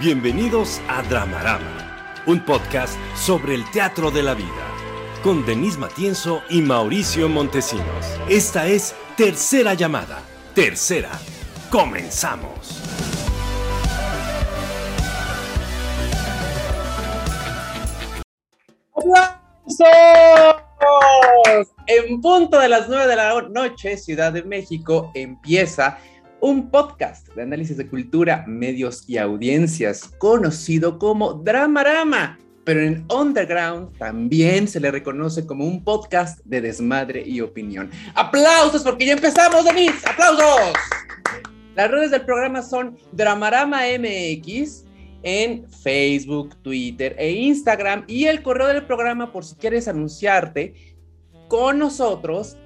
Bienvenidos a Dramarama, un podcast sobre el teatro de la vida, con Denise Matienzo y Mauricio Montesinos. Esta es Tercera Llamada. Tercera. Comenzamos. En punto de las 9 de la noche, Ciudad de México empieza un podcast de análisis de cultura, medios y audiencias, conocido como Dramarama, pero en Underground también se le reconoce como un podcast de desmadre y opinión. ¡Aplausos porque ya empezamos, Denise! ¡Aplausos! Las redes del programa son Dramarama MX en Facebook, Twitter e Instagram y el correo del programa por si quieres anunciarte con nosotros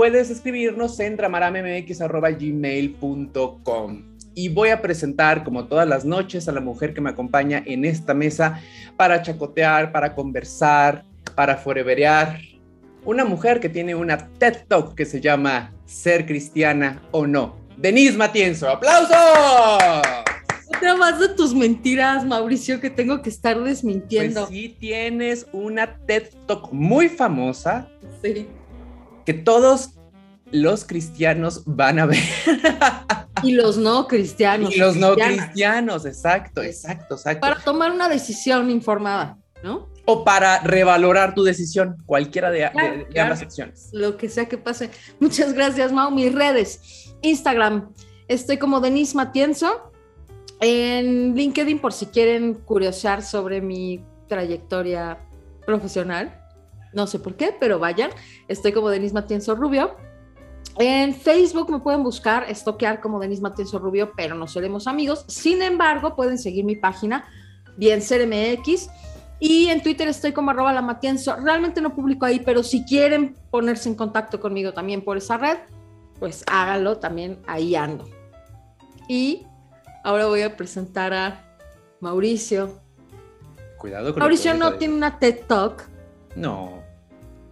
puedes escribirnos en dramaramemx.gmail.com. Y voy a presentar, como todas las noches, a la mujer que me acompaña en esta mesa para chacotear, para conversar, para foreverear. Una mujer que tiene una TED Talk que se llama Ser cristiana o no. Denise Matienzo, ¡aplausos! Otra más de tus mentiras, Mauricio, que tengo que estar desmintiendo. Pues sí, tienes una TED Talk muy famosa. Sí que todos los cristianos van a ver. Y los no cristianos. Y los no cristianos, exacto, exacto, exacto. Para tomar una decisión informada, ¿no? O para revalorar tu decisión, cualquiera de, ambas opciones. Lo que sea que pase. Muchas gracias, Mau. Mis redes, Instagram, estoy como Denise Matienzo. En LinkedIn, por si quieren curiosear sobre mi trayectoria profesional no sé por qué, pero vayan. Estoy como Denise Matienzo Rubio. En Facebook me pueden buscar, estoquear como Denise Matienzo Rubio, pero no seremos amigos. Sin embargo, pueden seguir mi página, bien MX. Y en Twitter estoy como arroba la Matienzo. Realmente no publico ahí, pero si quieren ponerse en contacto conmigo también por esa red, pues háganlo, también ahí ando. Y ahora voy a presentar a Mauricio. Cuidado con Mauricio no tiene una TED Talk. No.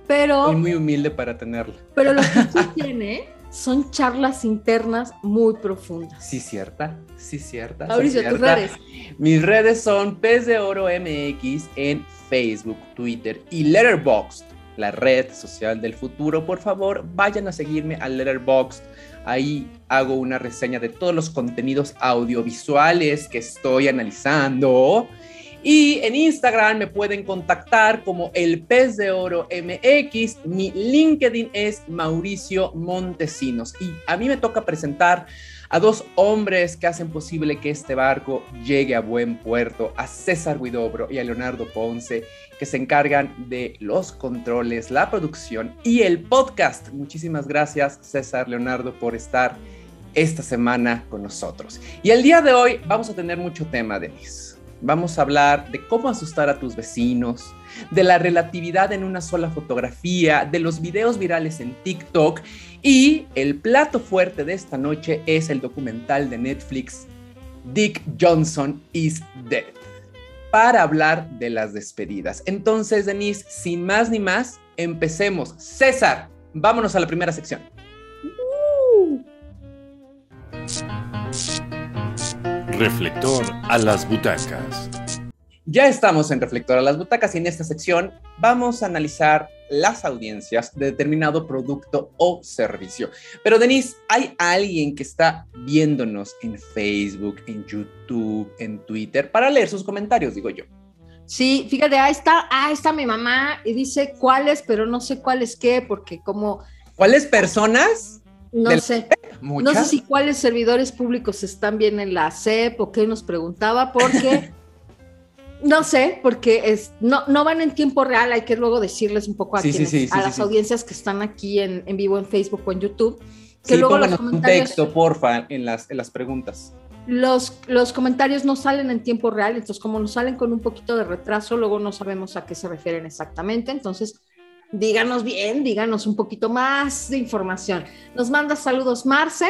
Pero. Soy muy humilde para tenerla. Pero lo que sí tiene son charlas internas muy profundas. Sí, cierta. Sí, cierta. Mauricio, tus redes. Mis redes son Pez de Oro MX en Facebook, Twitter y Letterboxd, la red social del futuro. Por favor, vayan a seguirme a Letterboxd. Ahí hago una reseña de todos los contenidos audiovisuales que estoy analizando y en Instagram me pueden contactar como el pez de oro MX. Mi LinkedIn es Mauricio Montesinos. Y a mí me toca presentar a dos hombres que hacen posible que este barco llegue a buen puerto, a César Guidobro y a Leonardo Ponce, que se encargan de los controles, la producción y el podcast. Muchísimas gracias, César, Leonardo, por estar esta semana con nosotros. Y el día de hoy vamos a tener mucho tema, Denise Vamos a hablar de cómo asustar a tus vecinos, de la relatividad en una sola fotografía, de los videos virales en TikTok y el plato fuerte de esta noche es el documental de Netflix Dick Johnson is Dead para hablar de las despedidas. Entonces, Denise, sin más ni más, empecemos. César, vámonos a la primera sección. Reflector a las butacas. Ya estamos en Reflector a las butacas y en esta sección vamos a analizar las audiencias de determinado producto o servicio. Pero Denise, ¿hay alguien que está viéndonos en Facebook, en YouTube, en Twitter para leer sus comentarios, digo yo? Sí, fíjate, ahí está, ahí está mi mamá y dice cuáles, pero no sé cuáles qué, porque como... ¿Cuáles personas? No sé. No sé si cuáles servidores públicos están bien en la CEP o qué nos preguntaba, porque no sé, porque es, no, no van en tiempo real, hay que luego decirles un poco a, a las audiencias que están aquí en, vivo en Facebook o en YouTube. Que luego los un texto, porfa, en las, en las preguntas. Los, los comentarios no salen en tiempo real, entonces como nos salen con un poquito de retraso, luego no sabemos a qué se refieren exactamente, entonces díganos bien, díganos un poquito más de información. Nos manda saludos Marce.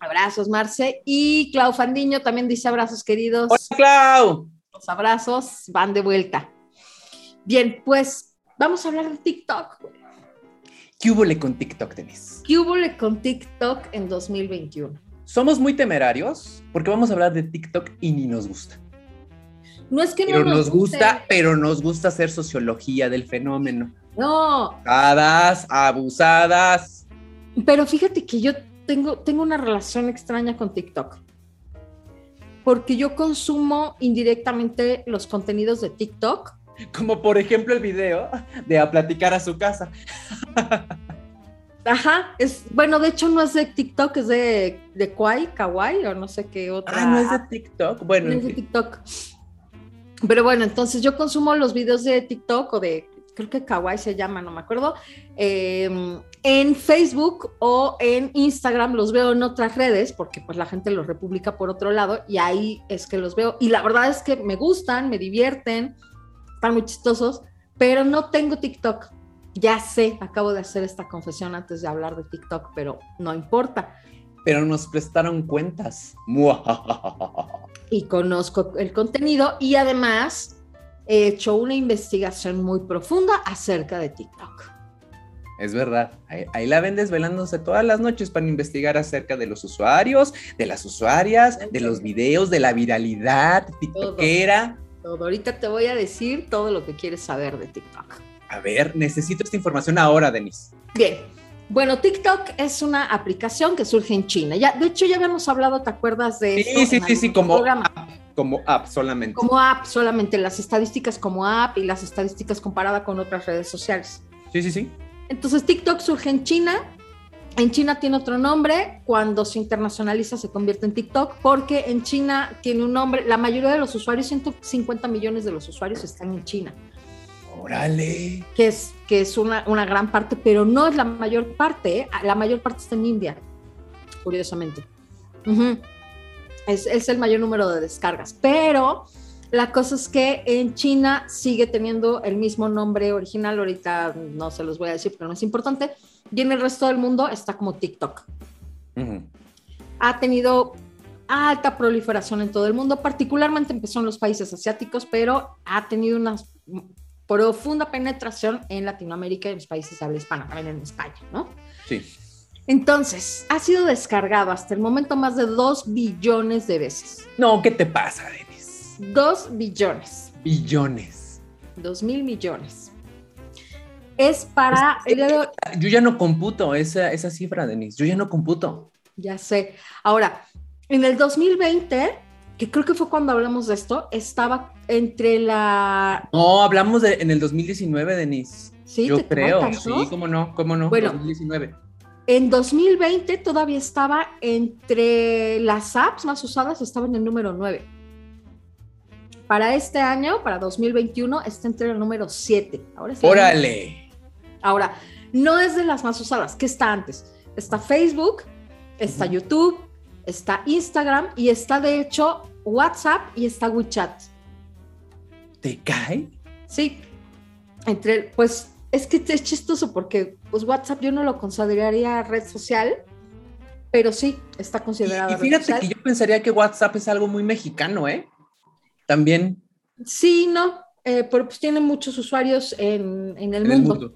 Abrazos, Marce. Y Clau Fandiño también dice abrazos, queridos. Hola, Clau. Los abrazos van de vuelta. Bien, pues vamos a hablar de TikTok. ¿Qué hubo con TikTok, Denise? ¿Qué hubo con TikTok en 2021? somos muy temerarios porque vamos a hablar de TikTok y ni nos gusta. No es que Pero no nos gusta, guste. pero nos gusta hacer sociología del fenómeno. No, Abusadas, abusadas. pero fíjate que yo tengo, tengo una relación extraña con TikTok. Porque yo consumo indirectamente los contenidos de TikTok. Como por ejemplo el video de a platicar a su casa. Ajá, es, bueno, de hecho no es de TikTok, es de, de Kwai, Kawaii o no sé qué otra. Ah, no es de TikTok. Bueno, No es de. TikTok. Pero bueno, entonces yo consumo los videos de TikTok o de, creo que Kawaii se llama, no me acuerdo, eh, en Facebook o en Instagram, los veo en otras redes, porque pues la gente los republica por otro lado y ahí es que los veo. Y la verdad es que me gustan, me divierten, están muy chistosos, pero no tengo TikTok. Ya sé, acabo de hacer esta confesión antes de hablar de TikTok, pero no importa. pero nos prestaron cuentas. y conozco el contenido y además he hecho una investigación muy profunda acerca de TikTok. Es verdad, ahí, ahí la ven desvelándose todas las noches para investigar acerca de los usuarios, de las usuarias, de los videos, de la viralidad tiktokera. Todo. Ahorita te voy a decir todo lo que quieres saber de TikTok. A ver, necesito esta información ahora, Denise. Bien. Bueno, TikTok es una aplicación que surge en China. Ya, de hecho, ya habíamos hablado, ¿te acuerdas de Sí, esto sí, sí, sí, como app, como app solamente. Como app, solamente las estadísticas como app y las estadísticas comparada con otras redes sociales. Sí, sí, sí. Entonces TikTok surge en China. En China tiene otro nombre, cuando se internacionaliza se convierte en TikTok, porque en China tiene un nombre, la mayoría de los usuarios, 150 millones de los usuarios están en China, Órale. que es, que es una, una gran parte, pero no es la mayor parte, ¿eh? la mayor parte está en India, curiosamente. Es, es el mayor número de descargas, pero la cosa es que en China sigue teniendo el mismo nombre original, ahorita no se los voy a decir, pero no es importante, y en el resto del mundo está como TikTok. Ha tenido alta proliferación en todo el mundo, particularmente empezó en los países asiáticos, pero ha tenido una profunda penetración en Latinoamérica y en los países de habla hispana, también en España, ¿no? Sí. Entonces, ha sido descargado hasta el momento más de 2 billones de veces. No, ¿qué te pasa, Denise? 2 billones. Billones. 2 mil millones. Es para de Yo ya no computo esa, esa cifra, Denise. Yo ya no computo. Ya sé. Ahora, en el 2020, que creo que fue cuando hablamos de esto, estaba entre la. No, hablamos de en el 2019, Denise. Sí, Yo ¿te creo. Sí, cómo no, cómo no. Bueno. 2019. En 2020 todavía estaba entre las apps más usadas, estaba en el número 9. Para este año, para 2021, está entre el número 7. Ahora sí. Órale. Ahora, no es de las más usadas. ¿Qué está antes? Está Facebook, está. YouTube, está Instagram y está de hecho WhatsApp y está WeChat. ¿Te cae? Sí. Entre, pues es que es chistoso porque pues WhatsApp yo no lo consideraría red social, pero sí está Y, considerada y red fíjate social. que yo pensaría que WhatsApp es algo muy mexicano, ¿eh? También Sí, no, eh, pero pues tiene muchos usuarios en, en el en el mundo.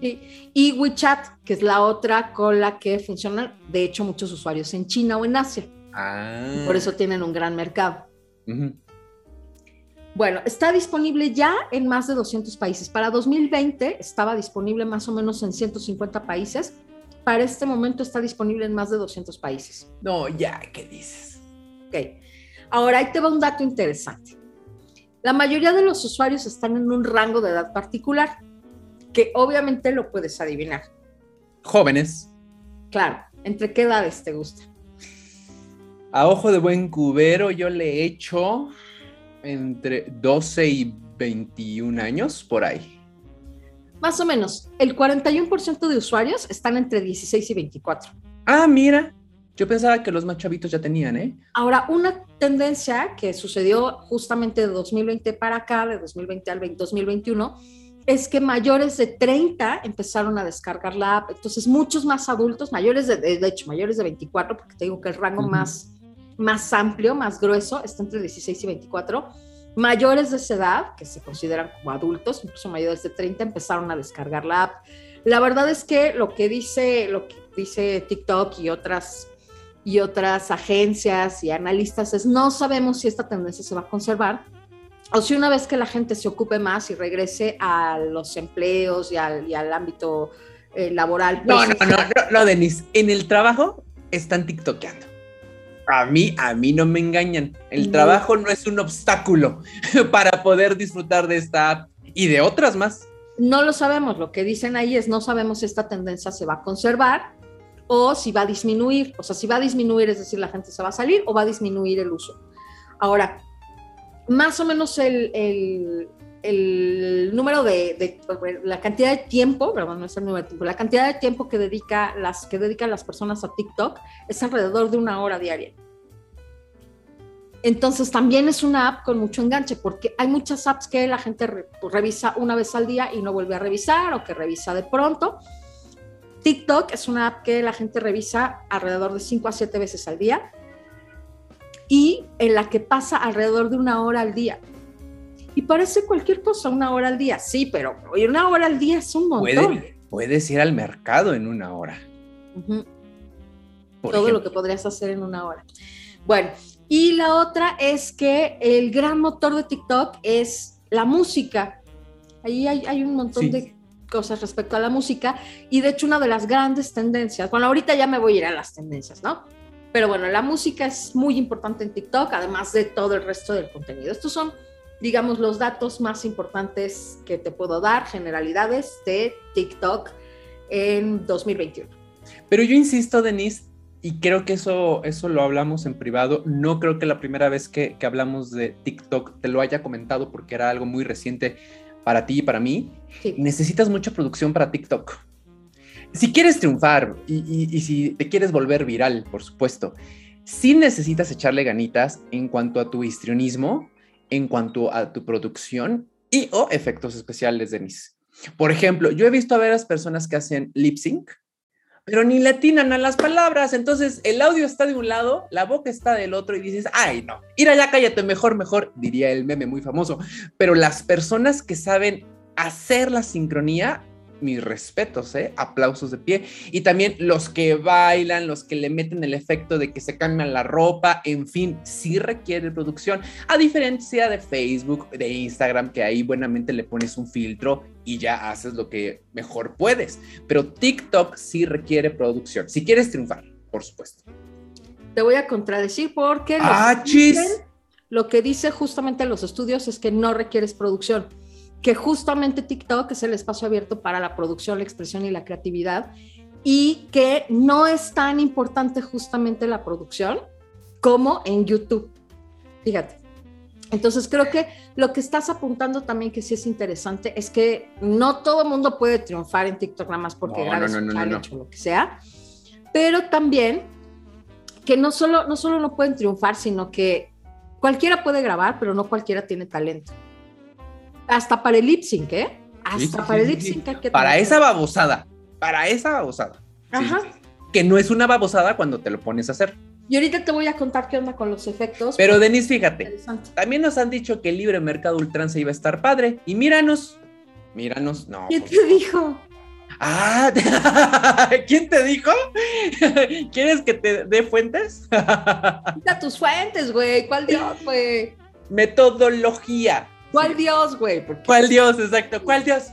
Sí. Y WeChat, que es la otra con la que funcionan, de hecho, muchos usuarios en China o en Asia. Ah. Por eso tienen un gran mercado. Bueno, está disponible ya en más de 200 países. Para 2020 estaba disponible más o menos en 150 países. Para este momento está disponible en más de 200 países. No, ya, ¿qué dices? Ok. Ahora, ahí te va un dato interesante. La mayoría de los usuarios están en un rango de edad particular, que obviamente lo puedes adivinar. Jóvenes, Claro, ¿entre qué edades te gusta? A ojo de buen cubero yo le echo entre 12 y 21 años por ahí. Más o menos, el 41% de usuarios están entre 16 y 24. Ah, mira, yo pensaba que los más chavitos ya tenían, ¿eh? Ahora, una tendencia que sucedió justamente de 2020 para acá, de 2020 al 20 2021, es que mayores de 30 empezaron a descargar la app. Entonces, muchos más adultos, mayores de, de hecho, mayores de 24, porque te digo que el rango más, más amplio, más grueso, está entre 16 y 24. Mayores de esa edad, que se consideran como adultos, incluso mayores de 30, empezaron a descargar la app. La verdad es que lo que dice, lo que dice TikTok y otras y otras agencias y analistas es no sabemos si esta tendencia se va a conservar o si una vez que la gente se ocupe más y regrese a los empleos y al, ámbito eh, laboral. no, pues, no, no, no, no, Denise, en el trabajo están tiktokeando. A mí, a mí no me engañan. El trabajo no es un obstáculo para poder disfrutar de esta app y de otras más. No lo sabemos. Lo que dicen ahí es no sabemos si esta tendencia se va a conservar o si va a disminuir. O sea, si va a disminuir, es decir, la gente se va a salir o va a disminuir el uso. Ahora, más o menos el, número de, la cantidad de tiempo, perdón, no es el número de tiempo, la cantidad de tiempo que dedica las que dedican las personas a TikTok es alrededor de una hora diaria. Entonces también es una app con mucho enganche, porque hay muchas apps que la gente revisa una vez al día y no vuelve a revisar o que revisa de pronto. TikTok es una app que la gente revisa alrededor de 5 a 7 veces al día y en la que pasa alrededor de una hora al día. Y parece cualquier cosa, una hora al día, sí, pero una hora al día es un montón. puedes ir al mercado en una hora. Todo lo que podrías hacer en una hora. Bueno, y la otra es que el gran motor de TikTok es la música. Ahí hay, un montón de cosas respecto a la música y de hecho una de las grandes tendencias, bueno, ahorita ya me voy a ir a las tendencias, ¿no? Pero bueno, la música es muy importante en TikTok, además de todo el resto del contenido. Estos son, digamos, los datos más importantes que te puedo dar, generalidades de TikTok en 2021. Pero yo insisto, Denise, y creo que eso, eso lo hablamos en privado. No creo que la primera vez que, que hablamos de TikTok te lo haya comentado porque era algo muy reciente para ti y para mí. Necesitas mucha producción para TikTok si quieres triunfar y, si te quieres volver viral, por supuesto, sí necesitas echarle ganitas en cuanto a tu histrionismo, en cuanto a tu producción y o efectos especiales, Denise. Por ejemplo, yo he visto a las personas que hacen lip sync, pero ni le atinan a las palabras. Entonces, el audio está de un lado, la boca está del otro y dices, ay, no, ir allá, cállate, mejor, mejor, diría el meme muy famoso. Pero las personas que saben hacer la sincronía mis respetos, ¿eh? aplausos de pie. Y también los que bailan, los que le meten el efecto de que se cambian la ropa, en fin, sí requiere producción, a diferencia de Facebook, de Instagram, que ahí buenamente le pones un filtro y ya haces lo que mejor puedes. Pero TikTok sí requiere producción, si quieres triunfar, por supuesto. Te voy a contradecir porque ah, lo que dice justamente los estudios es que no requieres producción que justamente TikTok es el espacio abierto para la producción, la expresión y la creatividad y que no es tan importante justamente la producción como en YouTube. Fíjate. Entonces creo que lo que estás apuntando también que sí es interesante es que no todo el mundo puede triunfar en TikTok nada más porque no, no, no, o lo que sea, pero también que no solo, no solo no pueden triunfar, sino que cualquiera puede grabar, pero no cualquiera tiene talento. Hasta para el lip sync, ¿eh? Hasta para el lip sync. Para esa babosada. Para esa babosada. Ajá. Que no es una babosada cuando te lo pones a hacer. Y ahorita te voy a contar qué onda con los efectos. Pero Denise, fíjate, también nos han dicho que el libre mercado ultranza iba a estar padre. Y míranos, míranos, no. ¿Quién te dijo? Ah, ¿quién te dijo? ¿Quieres que te dé fuentes? Quita tus fuentes, güey. ¿Cuál Dios, güey? Metodología. ¿Cuál Dios, güey? ¿Cuál Dios, exacto? ¿Cuál Dios?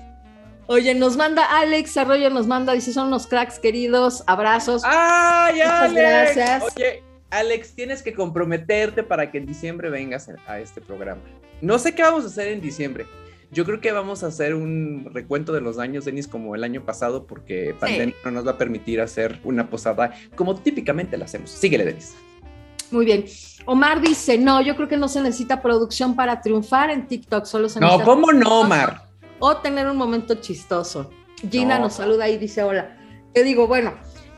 Oye, nos manda Alex Arroyo, nos manda, dice, son unos cracks queridos, abrazos. ¡Ay, Muchas gracias. Oye, Alex, tienes que comprometerte para que en diciembre vengas a este programa. No sé qué vamos a hacer en diciembre. Yo creo que vamos a hacer un recuento de los daños, Denis, como el año pasado, porque pandemia no nos va a permitir hacer una posada como típicamente la hacemos. Síguele, Denis. Muy bien. Omar dice, no, yo creo que no se necesita producción para triunfar en TikTok, solo se necesita... No, ¿cómo no, Omar? O tener un momento chistoso. Gina nos saluda y dice, hola. Te digo, bueno,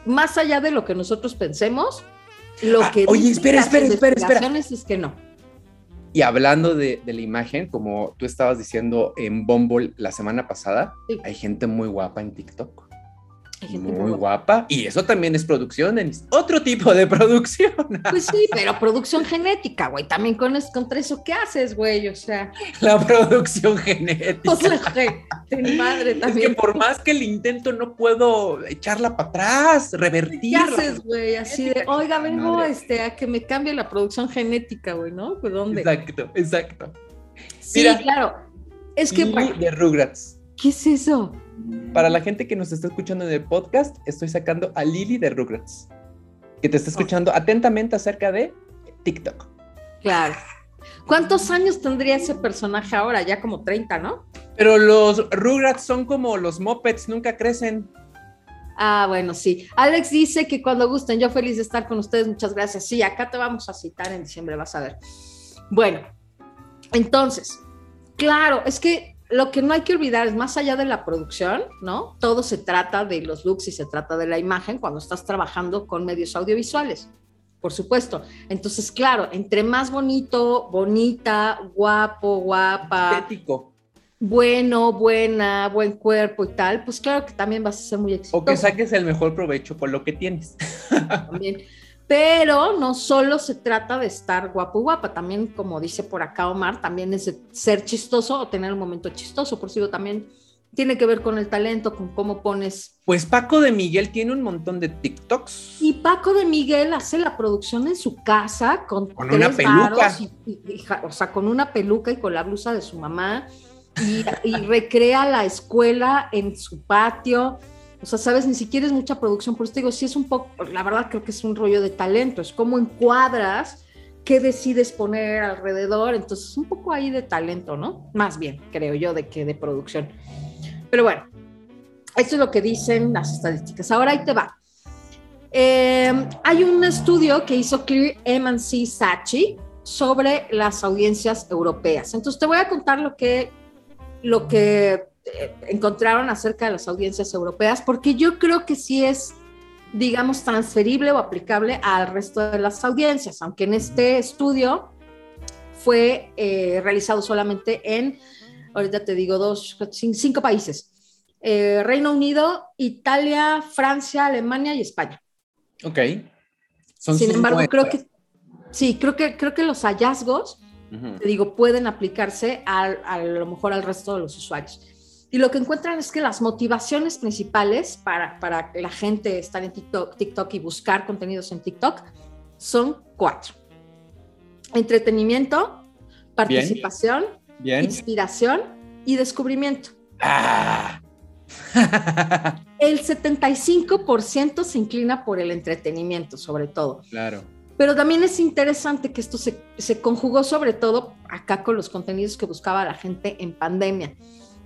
más allá de lo que nosotros pensemos, lo ah, que... Oye, espera, espera, espera, espera. Es que no. Y hablando de, la imagen, como tú estabas diciendo en Bumble la semana pasada, hay gente muy guapa en TikTok. Muy guapa. Y eso también es producción, Denis. Otro tipo de producción. Pues sí, pero producción genética, güey. También con, contra eso, ¿qué haces, güey? O sea. La producción genética. O sea, madre también. Es que por más que el intento, no puedo echarla para atrás, revertir. ¿Qué haces, güey? Así de, oiga, vengo este, a que me cambie la producción genética, güey, ¿no? ¿Pues dónde? Exacto, exacto. Sí, claro. Es que. de Rugrats. ¿Qué es eso? Para la gente que nos está escuchando en el podcast, estoy sacando a Lily de Rugrats, que te está escuchando atentamente acerca de TikTok. Claro. ¿Cuántos años tendría ese personaje ahora? Ya como 30, ¿no? Pero los Rugrats son como los mopeds, nunca crecen. Ah, bueno, sí. Alex dice que cuando gusten, yo feliz de estar con ustedes, muchas gracias. Sí, acá te vamos a citar en diciembre, vas a ver. Bueno, entonces, claro, es que lo que no hay que olvidar es más allá de la producción, ¿no? Todo se trata de los looks y se trata de la imagen cuando estás trabajando con medios audiovisuales, por supuesto. Entonces, claro, entre más bonito, bonita, guapo, guapa, estético. bueno, buena, buen cuerpo y tal, pues claro que también vas a ser muy exitoso. O que saques el mejor provecho con lo que tienes. También. Pero no solo se trata de estar guapo guapa, también como dice por acá Omar, también es de ser chistoso o tener un momento chistoso, por si también tiene que ver con el talento, con cómo pones. Pues Paco de Miguel tiene un montón de TikToks. Y Paco de Miguel hace la producción en su casa con, con una peluca. o sea, con una peluca y con la blusa de su mamá. Y, y recrea la escuela en su patio. O sea, sabes, ni siquiera es mucha producción, por eso te digo, sí es un poco, la verdad creo que es un rollo de talento, es como encuadras, qué decides poner alrededor, entonces un poco ahí de talento, ¿no? Más bien, creo yo, de que de producción. Pero bueno, esto es lo que dicen las estadísticas. Ahora ahí te va. Em, hay un estudio que hizo Clear M&C Sachi sobre las audiencias europeas. Entonces te voy a contar lo que, lo que encontraron acerca de las audiencias europeas, porque yo creo que sí es, digamos, transferible o aplicable al resto de las audiencias, aunque en este estudio fue eh, realizado solamente en, ahorita te digo, dos, cinco países. Eh, Reino Unido, Italia, Francia, Alemania y España. Ok. Sin embargo, creo que sí, creo que creo que los hallazgos, te digo, pueden aplicarse a lo mejor al resto de los usuarios. Y lo que encuentran es que las motivaciones principales para, para la gente estar en TikTok, TikTok y buscar contenidos en TikTok son cuatro. Entretenimiento, participación, inspiración y descubrimiento. Ah. el 75% se inclina por el entretenimiento, sobre todo. Claro. Pero también es interesante que esto se, se conjugó sobre todo acá con los contenidos que buscaba la gente en pandemia.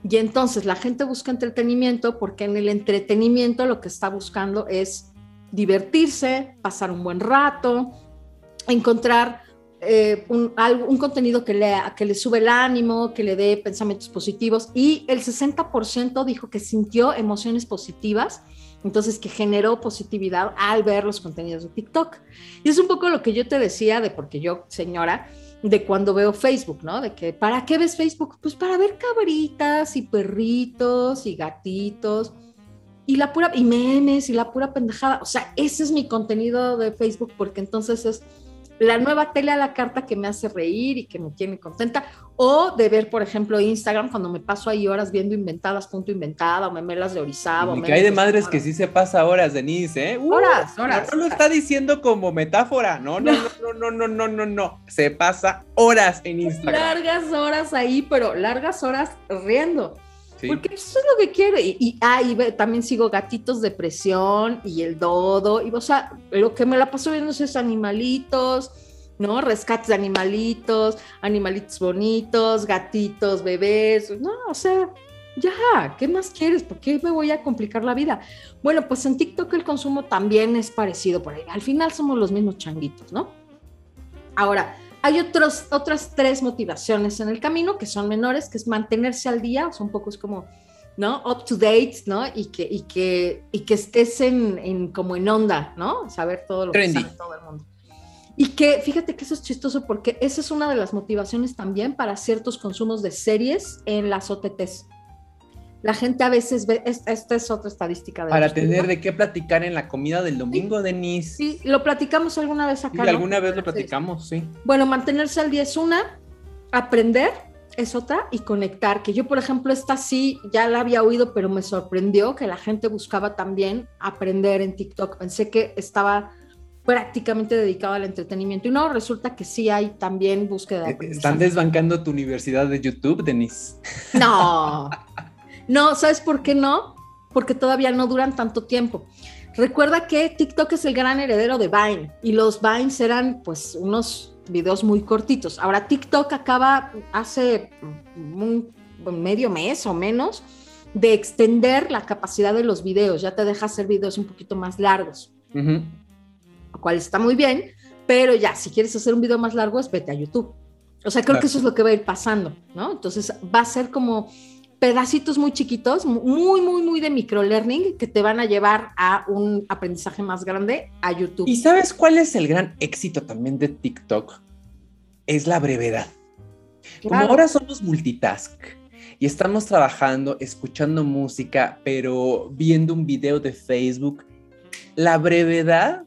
Y entonces la gente busca entretenimiento porque en el entretenimiento lo que está buscando es divertirse, pasar un buen rato, encontrar eh, un, un, contenido que le, que le sube el ánimo, que le dé pensamientos positivos. Y el 60% dijo que sintió emociones positivas, entonces que generó positividad al ver los contenidos de TikTok. Y es un poco lo que yo te decía de porque yo, señora, de cuando veo Facebook, ¿no? De que, ¿para qué ves Facebook? Pues para ver cabritas y perritos y gatitos y la pura, y memes y la pura pendejada. O sea, ese es mi contenido de Facebook porque entonces es la nueva tele a la carta que me hace reír y que me tiene contenta, o de ver, por ejemplo, Instagram cuando me paso ahí horas viendo inventadas, punto inventada, o memelas de Orizaba. Y que hay de madres que sí se pasa horas, Denise, ¿eh? Uh, horas, horas. No, lo está diciendo como metáfora, no, no, no, no, no, no, no, no, se pasa horas en Instagram. Largas horas ahí, pero largas horas riendo. Porque eso es lo que quiero. Y, y, ah, también sigo Gatitos de Presión y El Dodo. Y, o sea, lo que me la paso viendo es animalitos, ¿no? Rescates de animalitos, animalitos bonitos, gatitos, bebés. No, o sea, ya, ¿qué más quieres? ¿Por qué me voy a complicar la vida? Bueno, pues en TikTok el consumo también es parecido por ahí. Al final somos los mismos changuitos, ¿no? Ahora, hay otros, otras tres motivaciones en el camino que son menores, que es mantenerse al día, o sea, un poco es como, ¿no? Up to date, ¿no? Y que, y que, y que estés en, en como en onda, ¿no? Saber todo lo que sabe todo el mundo. Y que fíjate que eso es chistoso porque esa es una de las motivaciones también para ciertos consumos de series en las OTTs. La gente a veces ve, esta es otra estadística. De Para tener de qué platicar en la comida del domingo, Denise. Sí, lo platicamos alguna vez acá. Sí, alguna vez lo platicamos, sí. Bueno, mantenerse al día es una, aprender es otra y conectar, que yo por ejemplo esta sí ya la había oído, pero me sorprendió que la gente buscaba también aprender en TikTok. Pensé que estaba prácticamente dedicado al entretenimiento y no, resulta que sí hay también búsqueda. De Están desbancando tu universidad de YouTube, Denise. No, no, ¿sabes por qué no? Porque todavía no duran tanto tiempo. Recuerda que TikTok es el gran heredero de Vine y los Vines eran pues unos videos muy cortitos. Ahora TikTok acaba hace un medio mes o menos de extender la capacidad de los videos, ya te deja hacer videos un poquito más largos, lo cual está muy bien, pero ya, si quieres hacer un video más largo, es vete a YouTube. O sea, creo que eso es lo que va a ir pasando, ¿no? Entonces va a ser como pedacitos muy chiquitos, muy, muy, muy de microlearning que te van a llevar a un aprendizaje más grande a YouTube. ¿Y sabes cuál es el gran éxito también de TikTok? Es la brevedad. Como ahora somos multitask y estamos trabajando, escuchando música, pero viendo un video de Facebook, la brevedad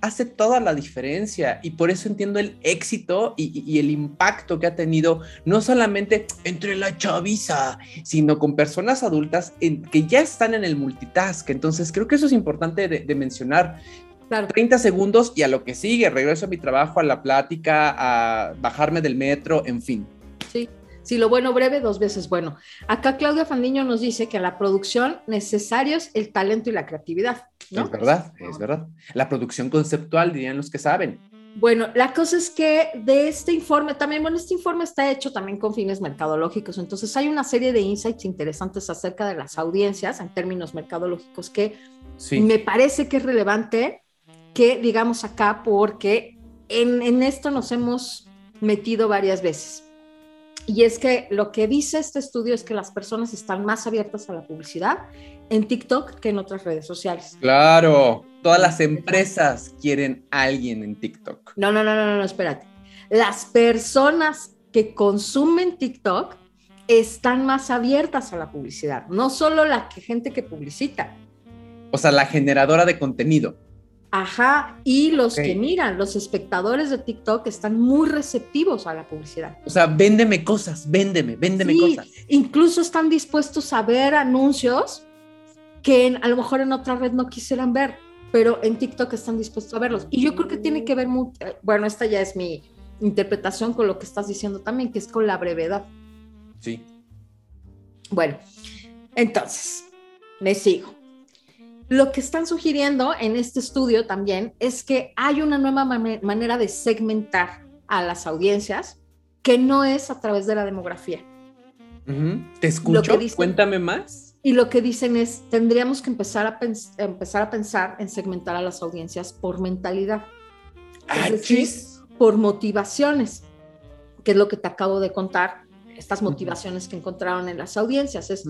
hace toda la diferencia y por eso entiendo el éxito y, el impacto que ha tenido no solamente entre la chaviza, sino con personas adultas que ya están en el multitask. Entonces creo que eso es importante de, mencionar. Claro. 30 segundos y a lo que sigue, regreso a mi trabajo, a la plática, a bajarme del metro, en fin. Sí, si lo bueno breve, dos veces bueno. Acá Claudia Fandiño nos dice que a la producción necesarios el talento y la creatividad. ¿no? Es verdad, es verdad. La producción conceptual, dirían los que saben. Bueno, la cosa es que de este informe también, bueno, este informe está hecho también con fines mercadológicos, entonces hay una serie de insights interesantes acerca de las audiencias en términos mercadológicos que me parece que es relevante que digamos acá porque en, en esto nos hemos metido varias veces. Y es que lo que dice este estudio es que las personas están más abiertas a la publicidad en TikTok que en otras redes sociales. Claro, todas las empresas quieren a alguien en TikTok. No, no, no, no, no, espérate. Las personas que consumen TikTok están más abiertas a la publicidad, no solo la gente que publicita. O sea, la generadora de contenido. Ajá, y los que miran, los espectadores de TikTok están muy receptivos a la publicidad. O sea, véndeme cosas, véndeme, véndeme cosas. Incluso están dispuestos a ver anuncios que a lo mejor en otra red no quisieran ver, pero en TikTok están dispuestos a verlos. Y yo creo que tiene que ver mucho, bueno, esta ya es mi interpretación con lo que estás diciendo también, que es con la brevedad. Sí. Bueno, entonces, me sigo. Lo que están sugiriendo en este estudio también es que hay una nueva manera de segmentar a las audiencias que no es a través de la demografía. Te escucho, cuéntame más. Y lo que dicen es, tendríamos que empezar a, empezar a pensar en segmentar a las audiencias por mentalidad. Ah, por motivaciones, que es lo que te acabo de contar estas motivaciones que encontraron en las audiencias. Es,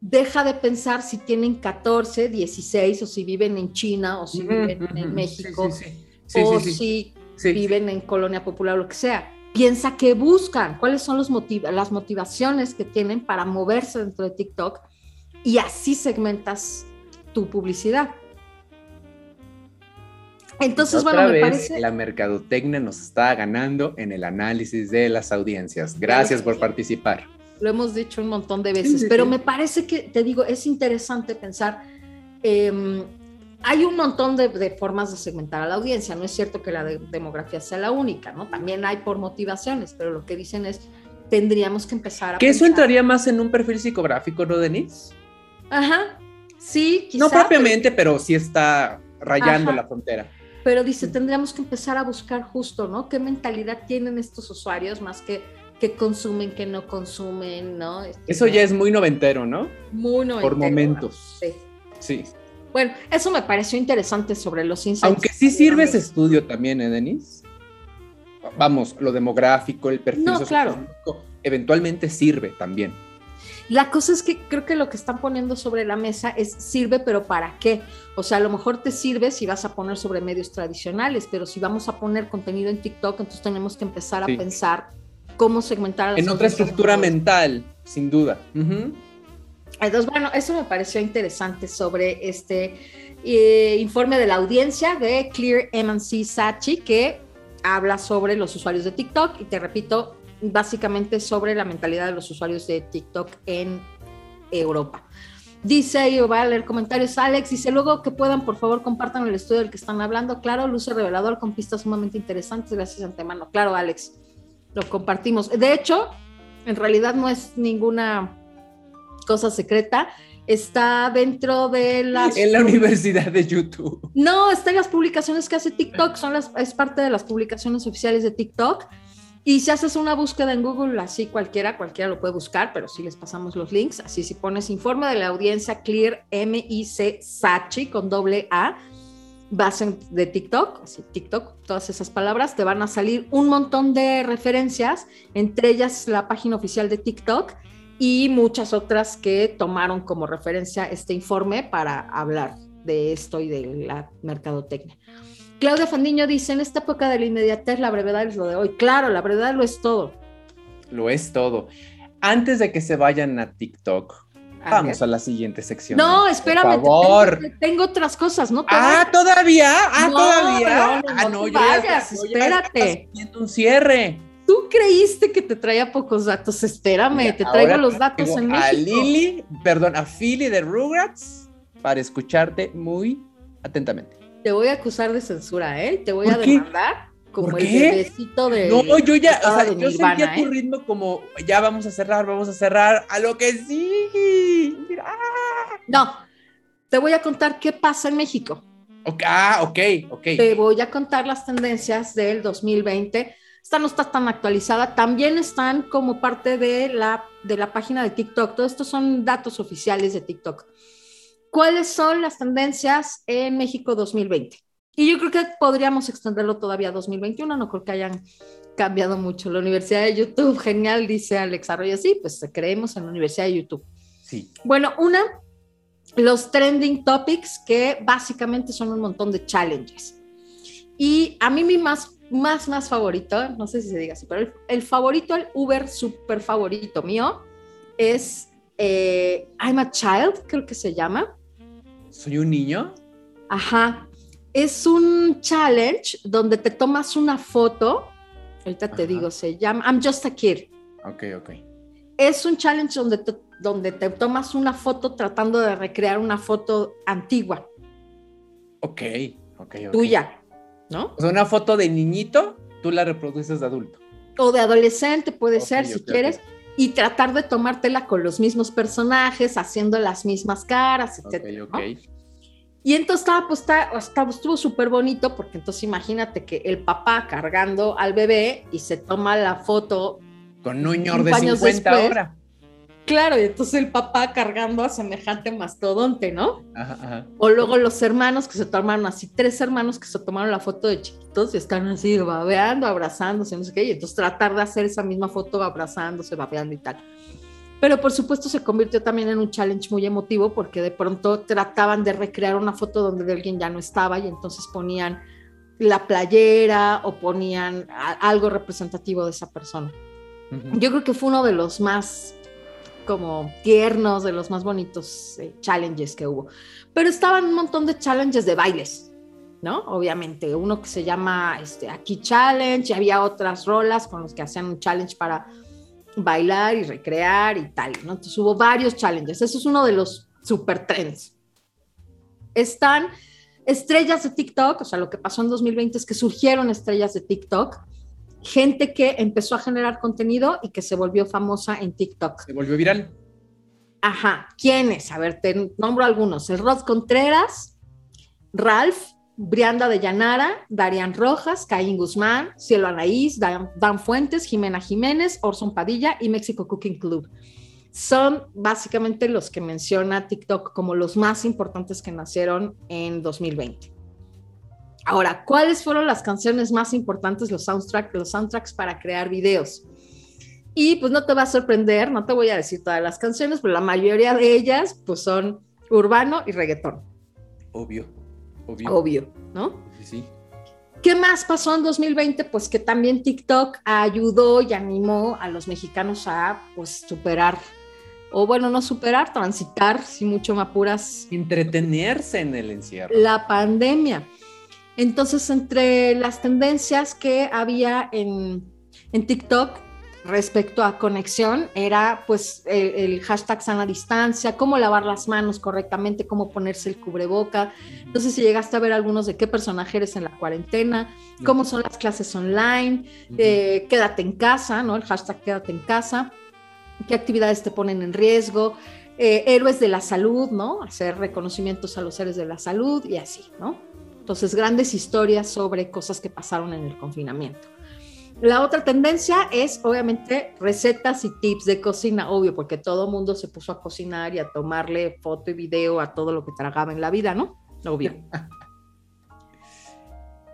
deja de pensar si tienen 14, 16 o si viven en China o si viven en México o si viven en Colonia Popular lo que sea. Piensa qué buscan, cuáles son los las motivaciones que tienen para moverse dentro de TikTok y así segmentas tu publicidad. Entonces, bueno, me parece... La mercadotecnia nos está ganando en el análisis de las audiencias. Gracias por participar. Lo hemos dicho un montón de veces, pero me parece que, te digo, es interesante pensar, em, hay un montón de, formas de segmentar a la audiencia, no es cierto que la demografía sea la única, ¿no? También hay por motivaciones, pero lo que dicen es, tendríamos que empezar a... ¿Que eso entraría más en un perfil psicográfico, no, Denise? Ajá, sí, quizá, No propiamente, pero, sí está rayando la frontera pero dice, tendríamos que empezar a buscar justo, ¿no? ¿Qué mentalidad tienen estos usuarios más que que consumen, que no consumen, ¿no? Este, eso ya es muy noventero, ¿no? Muy noventero. Por momentos. Sí. Sí. Bueno, eso me pareció interesante sobre los insights. Aunque sí sirve ese estudio también, ¿eh, Denise? Vamos, lo demográfico, el perfil no, claro. eventualmente sirve también. La cosa es que creo que lo que están poniendo sobre la mesa es sirve, pero ¿para qué? O sea, a lo mejor te sirve si vas a poner sobre medios tradicionales, pero si vamos a poner contenido en TikTok, entonces tenemos que empezar a pensar cómo segmentar a En otra estructura mental, sin duda. Entonces, bueno, eso me pareció interesante sobre este eh, informe de la audiencia de Clear MNC Sachi, que habla sobre los usuarios de TikTok y te repito, básicamente sobre la mentalidad de los usuarios de TikTok en Europa. Dice, y voy a leer comentarios, Alex, dice, luego que puedan, por favor, compartan el estudio del que están hablando. Claro, luce revelador con pistas sumamente interesantes, gracias antemano. Claro, Alex, lo compartimos. De hecho, en realidad no es ninguna cosa secreta, está dentro de las... En la Universidad de YouTube. No, está en las publicaciones que hace TikTok, son las, es parte de las publicaciones oficiales de TikTok. Y si haces una búsqueda en Google, así cualquiera, cualquiera lo puede buscar, pero sí les pasamos los links. Así si pones informe de la audiencia Clear MIC Sachi con doble A, base de TikTok, así TikTok, todas esas palabras, te van a salir un montón de referencias, entre ellas la página oficial de TikTok y muchas otras que tomaron como referencia este informe para hablar de esto y de la mercadotecnia. Claudia Fandiño dice, en esta época de la inmediatez, la brevedad es lo de hoy. Claro, la brevedad lo es todo. Lo es todo. Antes de que se vayan a TikTok, vamos a la siguiente sección. No, espérame, Por favor. Tengo, tengo, otras cosas, ¿no? Ah, todavía. Ah, No, todavía. no, no, ah, no yo ya- vayas, ya espérate. haciendo un cierre. Tú creíste que te traía pocos datos, espérame, Mira, te traigo los datos en A México. Lili, perdón, a Philly de Rugrats para escucharte muy atentamente. Te voy a acusar de censura, ¿eh? Te voy ¿Por a demandar como ¿Por el bebecito de... No, yo ya, o sea, yo Nirvana, sentía tu ¿eh? ritmo como, ya vamos a cerrar, vamos a cerrar, a lo que sí. Mira. No, te voy a contar qué pasa en México. Ok, ah, ok, ok. Te voy a contar las tendencias del 2020. Esta no está tan actualizada. También están como parte de la, de la página de TikTok. Todo esto son datos oficiales de TikTok. ¿Cuáles son las tendencias en México 2020? Y yo creo que podríamos extenderlo todavía a 2021. No creo que hayan cambiado mucho. La Universidad de YouTube, genial, dice Alex Arroyo. Sí, pues creemos en la Universidad de YouTube. Sí. Bueno, una, los trending topics, que básicamente son un montón de challenges. Y a mí mi más, más, más favorito, no sé si se diga así, pero el, el favorito, el Uber super favorito mío, es eh, I'm a Child, creo que se llama. ¿Soy un niño? Ajá. Es un challenge donde te tomas una foto. Ahorita te digo, se llama I'm Just a Kid. Ok, ok. Es un challenge donde te, donde te tomas una foto tratando de recrear una foto antigua, Ok, ok, ok. tuya, ¿no? O sea, una foto de niñito, tú la reproduces de adulto. O de adolescente puede ser, si quieres, y tratar de tomártela con los mismos personajes, haciendo las mismas caras. ¿no? Y entonces estaba, pues, está- estaba- estuvo súper bonito porque entonces imagínate que el papá cargando al bebé y se toma la foto, Con un ñor de años 50 después. ahora. Claro, y entonces el papá cargando a semejante mastodonte, ¿no? Ajá, ajá. O luego los hermanos que se tomaron así, tres hermanos que se tomaron la foto de chiquitos y están así babeando, abrazándose, no sé qué, y entonces tratar de hacer esa misma foto abrazándose, babeando y tal. Pero por supuesto se convirtió también en un challenge muy emotivo porque de pronto trataban de recrear una foto donde alguien ya no estaba y entonces ponían la playera o ponían algo representativo de esa persona. Ujú. Yo creo que fue uno de los más como tiernos, de los más bonitos eh, challenges que hubo. Pero estaban un montón de challenges de bailes, ¿no? Obviamente, uno que se llama este, Aquí Challenge, y había otras rolas con los que hacían un challenge para bailar y recrear y tal, ¿no? Entonces hubo varios challenges. Eso es uno de los super trends. Están estrellas de TikTok, o sea, lo que pasó en 2020 es que surgieron estrellas de TikTok, gente que empezó a generar contenido y que se volvió famosa en TikTok. Se volvió viral. Ajá, ¿quiénes? A ver, te nombro algunos. El Rod Contreras, Ralph, Brianda de Llanara, Darian Rojas, Caín Guzmán, Cielo Anaís, Dan, Dan Fuentes, Jimena Jiménez, Orson Padilla y México Cooking Club. Son básicamente los que menciona TikTok como los más importantes que nacieron en 2020. Ahora, ¿cuáles fueron las canciones más importantes, los soundtracks, los soundtracks para crear videos? Y pues no te va a sorprender, no te voy a decir todas las canciones, pero la mayoría de ellas pues son urbano y reggaetón, Obvio. Obvio. obvio, ¿no? Sí, sí. ¿Qué más pasó en 2020? Pues que también TikTok ayudó y animó a los mexicanos a pues superar o bueno, no superar, transitar, si mucho me apuras. Entretenerse en el encierro. La pandemia. Entonces, entre las tendencias que había en, en TikTok respecto a conexión, era pues el, el, hashtag sana distancia, cómo lavar las manos correctamente, cómo ponerse el cubreboca. Entonces, si llegaste a ver algunos de qué personaje eres en la cuarentena, cómo son las clases online, eh, quédate en casa, ¿no? El hashtag quédate en casa, qué actividades te ponen en riesgo, eh, héroes de la salud, ¿no? Hacer reconocimientos a los héroes de la salud y así, ¿no? Entonces, grandes historias sobre cosas que pasaron en el confinamiento. La otra tendencia es, obviamente, recetas y tips de cocina, obvio, porque todo el mundo se puso a cocinar y a tomarle foto y video a todo lo que tragaba en la vida, ¿no? Obvio.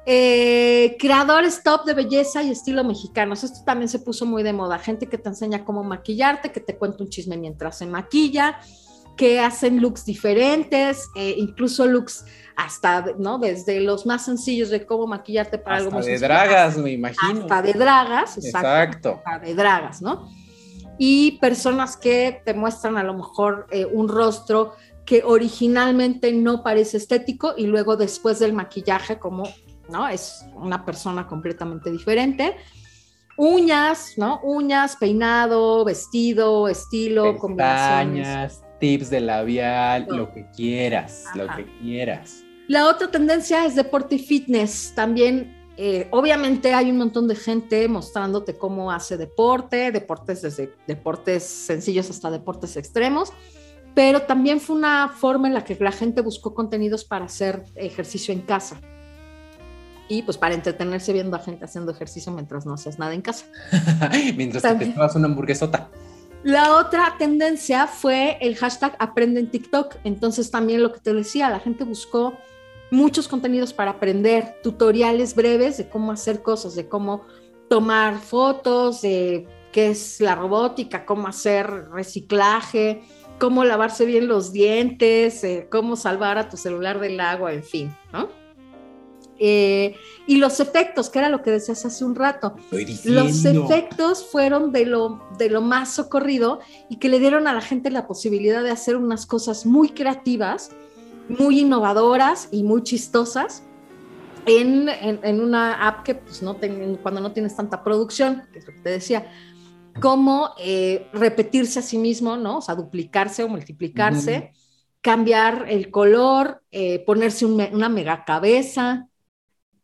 Eh, creadores top de belleza y estilo mexicanos. Esto también se puso muy de moda. Gente que te enseña cómo maquillarte, que te cuenta un chisme mientras se maquilla, que hacen looks diferentes, eh, incluso looks hasta, ¿no? Desde los más sencillos de cómo maquillarte para hasta algo más de dragas, me imagino. Hasta de dragas, exacto. Exacto. Hasta de dragas, ¿no? Y personas que te muestran a lo mejor eh, un rostro que originalmente no parece estético y luego después del maquillaje como, ¿no? Es una persona completamente diferente. Uñas, ¿no? Uñas, peinado, vestido, estilo, combinaciones. Pestañas, tips de labial, lo que quieras, lo que quieras. La otra tendencia es deporte y fitness. También, eh, obviamente, hay un montón de gente mostrándote cómo hace deporte, deportes desde deportes sencillos hasta deportes extremos, pero también fue una forma en la que la gente buscó contenidos para hacer ejercicio en casa. Y pues para entretenerse viendo a gente haciendo ejercicio mientras no haces nada en casa. Mientras te tomas una hamburguesota. La otra tendencia fue el hashtag aprende en TikTok. Entonces también lo que te decía, la gente buscó muchos contenidos para aprender, tutoriales breves de cómo hacer cosas, de cómo tomar fotos, de qué es la robótica, cómo hacer reciclaje, cómo lavarse bien los dientes, eh, cómo salvar a tu celular del agua, en fin, ¿no? Eh, y los efectos, que era lo que decías hace un rato. Los efectos fueron de lo, de lo más socorrido y que le dieron a la gente la posibilidad de hacer unas cosas muy creativas, muy innovadoras y muy chistosas en, en- en una app que pues, no ten- cuando no tienes tanta producción, que es lo que te decía, como eh, repetirse a sí mismo, ¿no? O sea, duplicarse o multiplicarse, cambiar el color, eh, ponerse un una mega cabeza,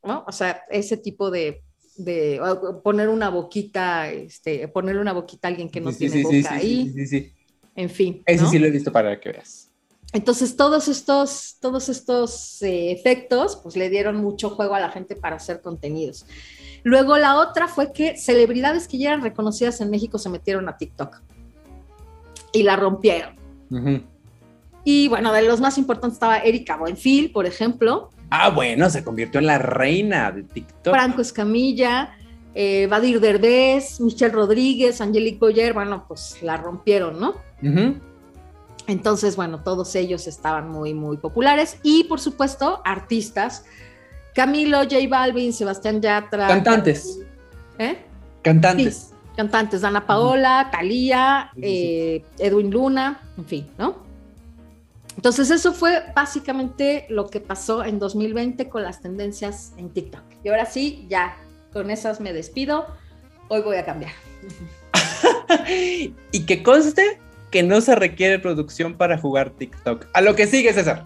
¿no? O sea, ese tipo de, de poner una boquita, este, ponerle una boquita a alguien que no Sí, tiene sí, boca sí, ahí, sí, sí, sí. en fin. Ese ¿no? sí lo he visto para que veas. Entonces, todos estos, todos estos eh, efectos, pues le dieron mucho juego a la gente para hacer contenidos. Luego, la otra fue que celebridades que ya eran reconocidas en México se metieron a TikTok y la rompieron. Y bueno, de los más importantes estaba Erika Buenfil, por ejemplo, Ah, bueno, se convirtió en la reina de TikTok. Franco Escamilla, eh, Vadir Derbez, Michelle Rodríguez, Angelique Boyer, bueno, pues la rompieron, ¿no? Entonces, bueno, todos ellos estaban muy, muy populares. Y por supuesto, artistas. Camilo, J Balvin, Sebastián Yatra. Cantantes. ¿Eh? Cantantes. Cantantes, Dana Paola, Sí, sí, sí. eh, Edwin Luna, en fin, ¿no? Entonces, eso fue básicamente lo que pasó en 2020 con las tendencias en TikTok. Y ahora sí, ya, con esas me despido. Hoy voy a cambiar. y que conste que no se requiere producción para jugar TikTok. A lo que sigue, César.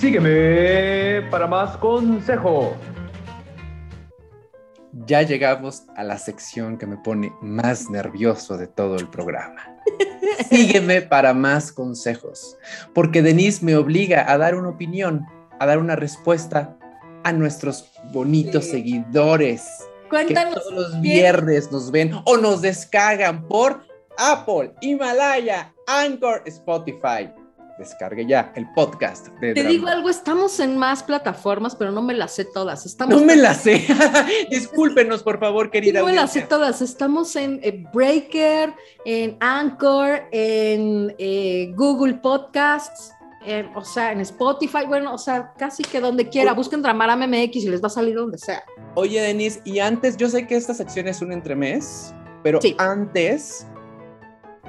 Sígueme para más consejos. Ya llegamos a la sección que me pone más nervioso de todo el programa. Sígueme para más consejos, porque Denise me obliga a dar una opinión, a dar una respuesta a nuestros bonitos Sí. seguidores que Cuéntanos. todos los viernes nos ven o nos descargan por Apple, Himalaya, Anchor, Spotify. Descargue ya el podcast de Te Drama. digo algo, estamos en más plataformas, pero no me las sé todas. Estamos No me la sé. Discúlpenos, por favor, querida. no me las sé todas. Estamos en eh, Breaker, en Anchor, en eh, Google Podcasts, en- o sea, en Spotify. Bueno, o sea, casi que donde quiera. Busquen Dramarama MX y les va a salir donde sea. Oye, Denise, y antes, yo sé que esta sección es un entremés, Pero Sí. antes,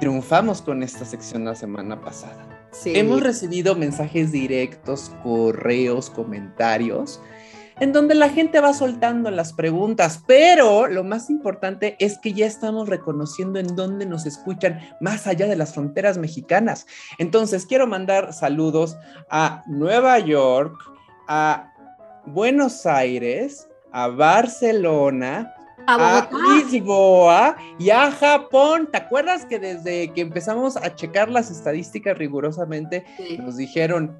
triunfamos con esta sección la semana pasada. Sí. Hemos recibido mensajes directos, correos, comentarios, en donde la gente va soltando las preguntas, pero lo más importante es que ya estamos reconociendo en dónde nos escuchan más allá de las fronteras mexicanas. Entonces, quiero mandar saludos a Nueva York, a Buenos Aires, a Barcelona, a a. Lisboa y a Japón. ¿Te acuerdas que desde que empezamos a checar las estadísticas rigurosamente Sí. nos dijeron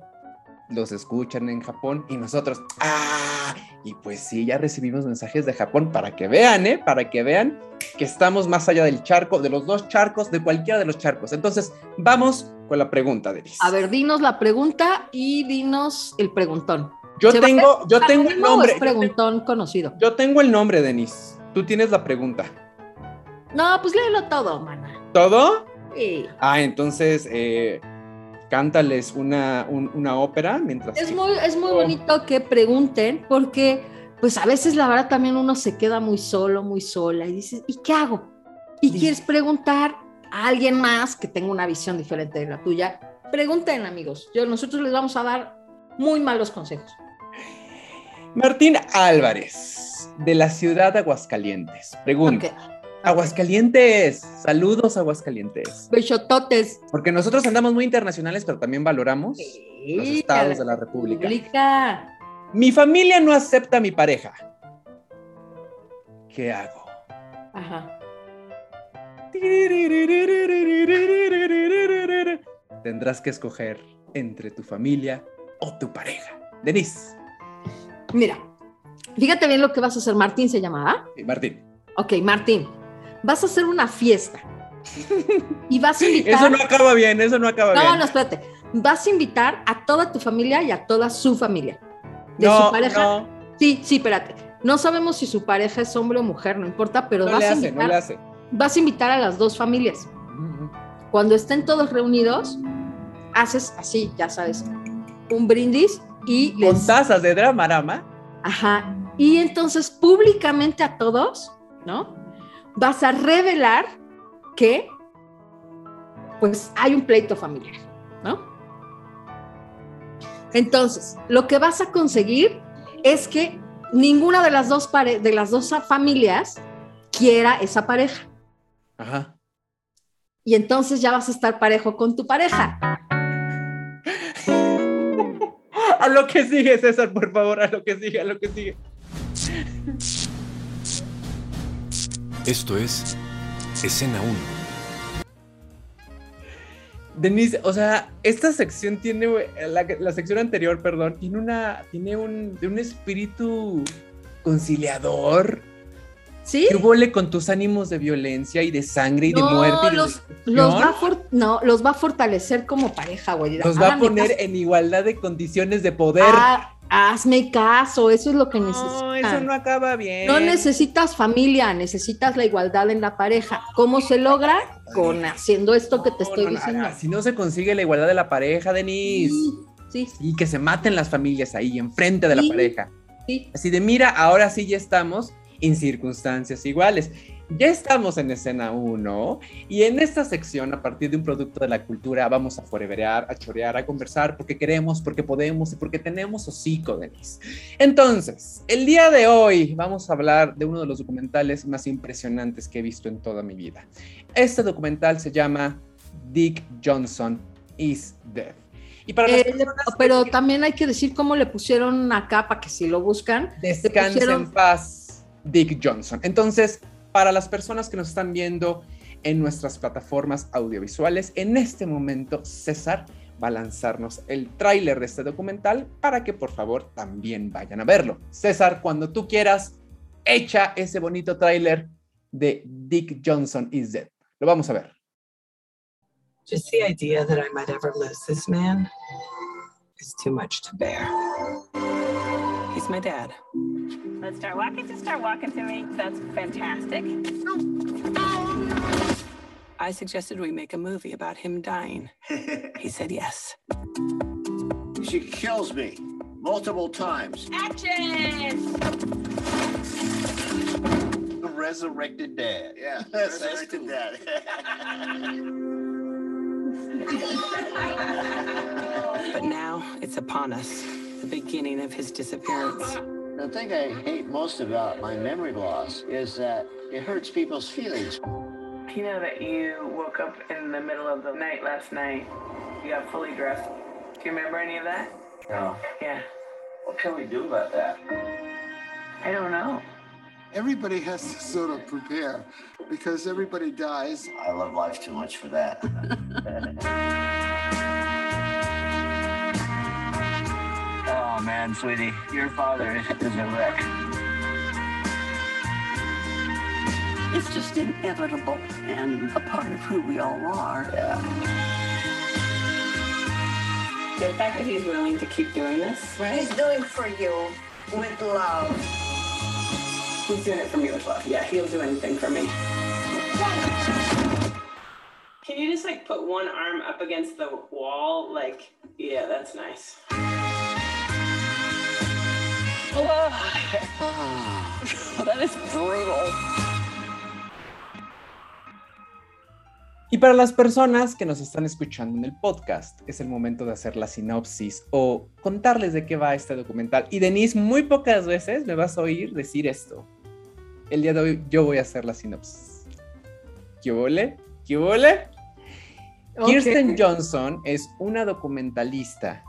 los escuchan en Japón y nosotros, ah, y pues sí, ya recibimos mensajes de Japón para que vean, ¿eh? Para que vean que estamos más allá del charco, de los dos charcos, de cualquiera de los charcos. Entonces, vamos con la pregunta, Denis. A ver, dinos la pregunta y dinos el preguntón. yo ¿se va a tengo, yo tengo el ¿Anónimo o nombre. es preguntón conocido? Yo tengo el nombre, Denis. Tú tienes la pregunta. No, pues léelo todo, mana. ¿Todo? Sí. Ah, entonces, eh, cántales una, un- una ópera mientras... Es que- muy, es muy bonito que pregunten porque pues a veces la verdad también uno se queda muy solo, muy sola y dices, ¿y qué hago? Y quieres preguntar a alguien más que tenga una visión diferente de la tuya. Pregunten, amigos. Yo, nosotros les vamos a dar muy malos consejos. Martín Álvarez, de la ciudad de Aguascalientes. Pregunta. Aguascalientes, saludos Aguascalientes. Bechototes. Porque nosotros andamos muy internacionales, pero también valoramos los estados de la República. República. Mi familia no acepta a mi pareja. ¿Qué hago? Ajá. Tendrás que escoger entre tu familia o tu pareja. Denise. Mira, fíjate bien lo que vas a hacer. Martín se llama, ¿ah? Sí, Martín. Ok, Martín, vas a hacer una fiesta y vas a invitar. Eso no acaba bien, eso no acaba No, bien. no, espérate. Vas a invitar a toda tu familia y a toda su familia. De no, su pareja. no, Sí, sí, espérate. No sabemos si su pareja es hombre o mujer, no importa, pero no vas, le a hace, invitar, no le hace. vas a invitar a las dos familias. Cuando estén todos reunidos, haces así, ya sabes, un brindis y Con tazas de dramarama. Ajá. Y entonces públicamente a todos, ¿no? Vas a revelar que pues hay un pleito familiar, ¿no? Entonces, lo que vas a conseguir es que ninguna de las dos pare- de las dos familias quiera esa pareja. Ajá. Y entonces ya vas a estar parejo con tu pareja. A lo que sigue, César, por favor, a lo que sigue, a lo que sigue. Esto es Escena 1. Denise, o sea, esta sección tiene, la, la sección anterior, perdón, tiene una, tiene un, de un espíritu conciliador. ¿Sí? que huele con tus ánimos de violencia y de sangre y de No, muerte y de los, los va a for- no, los va a fortalecer como pareja, güey. Nos va a poner caso. en igualdad de condiciones de poder. Ah, hazme caso, eso es lo que necesitas. no, eso no acaba bien. No necesitas familia, necesitas la igualdad en la pareja. ¿Cómo se logra? Con haciendo esto que te estoy no, no, diciendo. Si no se consigue la igualdad de la pareja, Denise. Sí, sí, Y que se maten las familias ahí, enfrente de la pareja. sí. Así de, mira, ahora sí ya estamos en circunstancias iguales. Ya estamos en escena 1 y en esta sección, a partir de un producto de la cultura, vamos a foreverear, a chorear, a conversar porque queremos, porque podemos y porque tenemos hocico, Denis. Entonces, el día de hoy vamos a hablar de uno de los documentales más impresionantes que he visto en toda mi vida. Este documental se llama Dick Johnson is Dead. Y para Eh, pero también hay que decir cómo le pusieron acá para que si lo buscan. Descansa pusieron- en paz, Dick Johnson. Entonces, para las personas que nos están viendo en nuestras plataformas audiovisuales, en este momento César va a lanzarnos el tráiler de este documental para que por favor también vayan a verlo. César, cuando tú quieras, echa ese bonito tráiler de Dick Johnson is Dead. Lo vamos a ver. Just the idea that I might ever lose this man is too much to bear. He's my dad. Let's start walking. Just start walking to me. That's fantastic. I suggested we make a movie about him dying. He said yes. She kills me multiple times. Action! The resurrected dad. Yeah, That's- that's resurrected cool. dad. But now it's upon us, the beginning of his disappearance. The thing I hate most about my memory loss is that it hurts people's feelings. You know that you woke up in the middle of the night last night. You got fully dressed. Do you remember any of that? No. Yeah. What can we do about that? I don't know. Everybody has to sort of prepare because everybody dies. I love life too much for that. man, sweetie, your father is a wreck. It's just inevitable and a part of who we all are. Yeah. The fact that he's willing to keep doing this, right? He's doing for you with love. He's doing it for me with love. Yeah, he'll do anything for me. Can you just like put one arm up against the wall? Like, yeah, that's nice. That is brutal. Y para las personas que nos están escuchando en el podcast, es el momento de hacer la sinopsis o contarles de qué va este documental. Y Denise, muy pocas veces me vas a oír decir esto. El día de hoy yo voy a hacer la sinopsis. ¿Qué vole? ¿Qué vole? Kirsten Johnson es una documentalista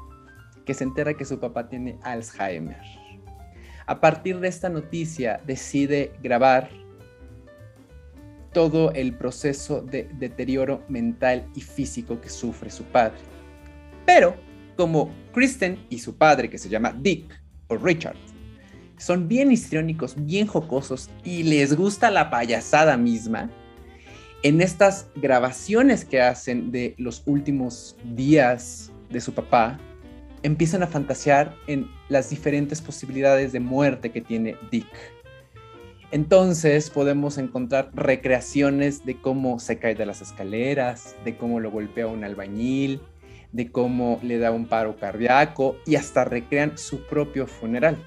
que se entera que su papá tiene Alzheimer. A partir de esta noticia decide grabar todo el proceso de deterioro mental y físico que sufre su padre. Pero como Kristen y su padre, que se llama Dick o Richard, son bien histriónicos, bien jocosos y les gusta la payasada misma, en estas grabaciones que hacen de los últimos días de su papá, empiezan a fantasear en las diferentes posibilidades de muerte que tiene Dick. Entonces podemos encontrar recreaciones de cómo se cae de las escaleras, de cómo lo golpea un albañil, de cómo le da un paro cardíaco y hasta recrean su propio funeral.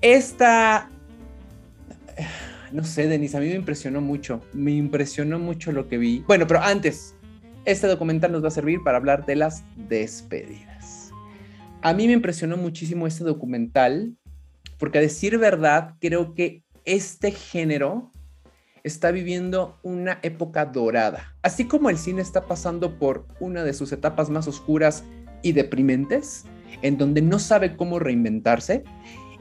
Esta, no sé, Denise, a mí me impresionó mucho, me impresionó mucho lo que vi. Bueno, pero antes, este documental nos va a servir para hablar de las despedidas. A mí me impresionó muchísimo este documental porque a decir verdad, creo que este género está viviendo una época dorada. Así como el cine está pasando por una de sus etapas más oscuras y deprimentes, en donde no sabe cómo reinventarse,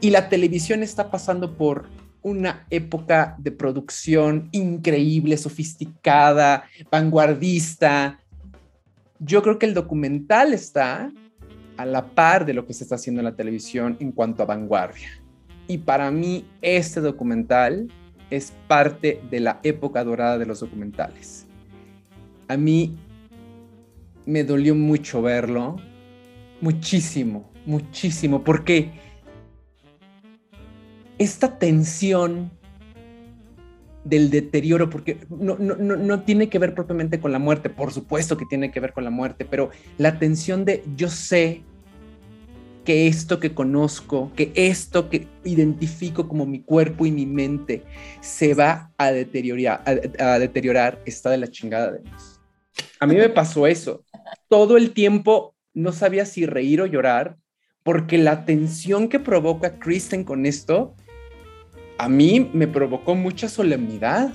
y la televisión está pasando por una época de producción increíble, sofisticada, vanguardista. Yo creo que el documental está a la par de lo que se está haciendo en la televisión en cuanto a vanguardia. Y para mí este documental es parte de la época dorada de los documentales. A mí me dolió mucho verlo, muchísimo, muchísimo, porque esta tensión del deterioro, porque no, no, no, no, tiene que ver propiamente con la muerte, por supuesto que tiene que ver con la muerte, pero la tensión de yo sé que esto que conozco, que esto que identifico como mi cuerpo y mi mente se va a deteriorar, a, deteriorar está de la chingada de Dios. A mí me pasó eso. Todo el tiempo no sabía si reír o llorar porque la tensión que provoca Kristen con esto a mí me provocó mucha solemnidad.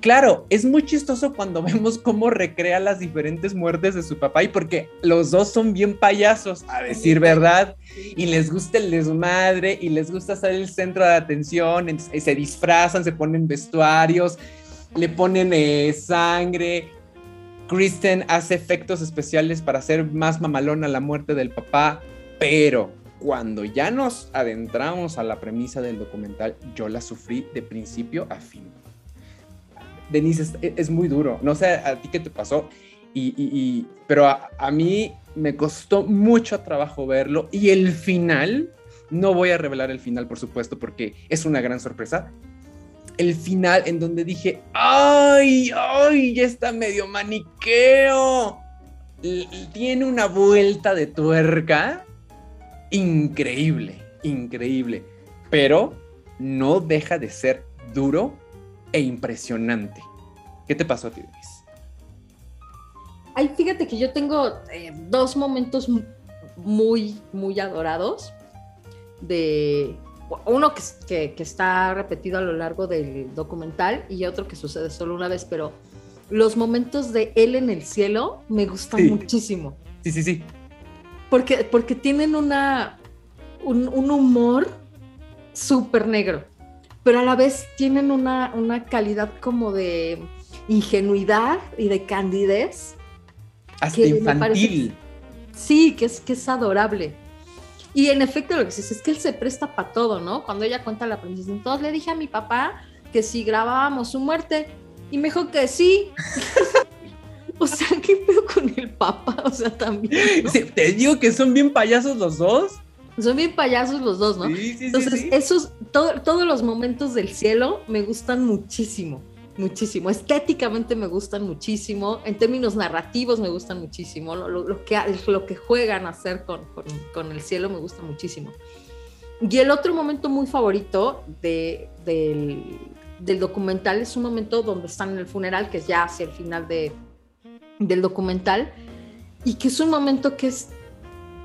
Claro, es muy chistoso cuando vemos cómo recrea las diferentes muertes de su papá y porque los dos son bien payasos, a decir verdad, y les gusta el desmadre y les gusta ser el centro de atención, se disfrazan, se ponen vestuarios, le ponen eh, sangre. Kristen hace efectos especiales para hacer más mamalona la muerte del papá, pero cuando ya nos adentramos a la premisa del documental, yo la sufrí de principio a fin. Denise, es, muy duro. No sé a ti qué te pasó, y, pero a, a, mí me costó mucho trabajo verlo. Y el final, no voy a revelar el final, por supuesto, porque es una gran sorpresa. El final en donde dije, ¡ay, ay! Ya está medio maniqueo. Tiene una vuelta de tuerca increíble, increíble. Pero no deja de ser duro e impresionante. ¿Qué te pasó a ti, Denise? Ay, fíjate que yo tengo eh, dos momentos muy, muy adorados. De uno que, que- que está repetido a lo largo del documental y otro que sucede solo una vez, pero los momentos de él en el cielo me gustan Sí. muchísimo. Sí, sí, sí. Porque, porque tienen una, un, un humor súper negro, pero a la vez tienen una, una calidad como de ingenuidad y de candidez. Hasta Que me parece- infantil. Sí, que es, que es adorable. Y en efecto lo que dices es que él se presta para todo, ¿no? Cuando ella cuenta la princesa, entonces le dije a mi papá que si grabábamos su muerte y me dijo que sí. o sea, ¿qué pedo con el papá? O sea, también. Te digo que son bien payasos los dos. Son bien payasos los dos, ¿no? Sí, sí, Entonces, sí. esos, todo- todos los momentos del cielo me gustan muchísimo, muchísimo. Estéticamente me gustan muchísimo, en términos narrativos me gustan muchísimo, lo, lo- lo que, lo que juegan a hacer con, con- con el cielo me gusta muchísimo. Y el otro momento muy favorito de- del, del documental es un momento donde están en el funeral, que es ya hacia el final de, del documental, y que es un momento que es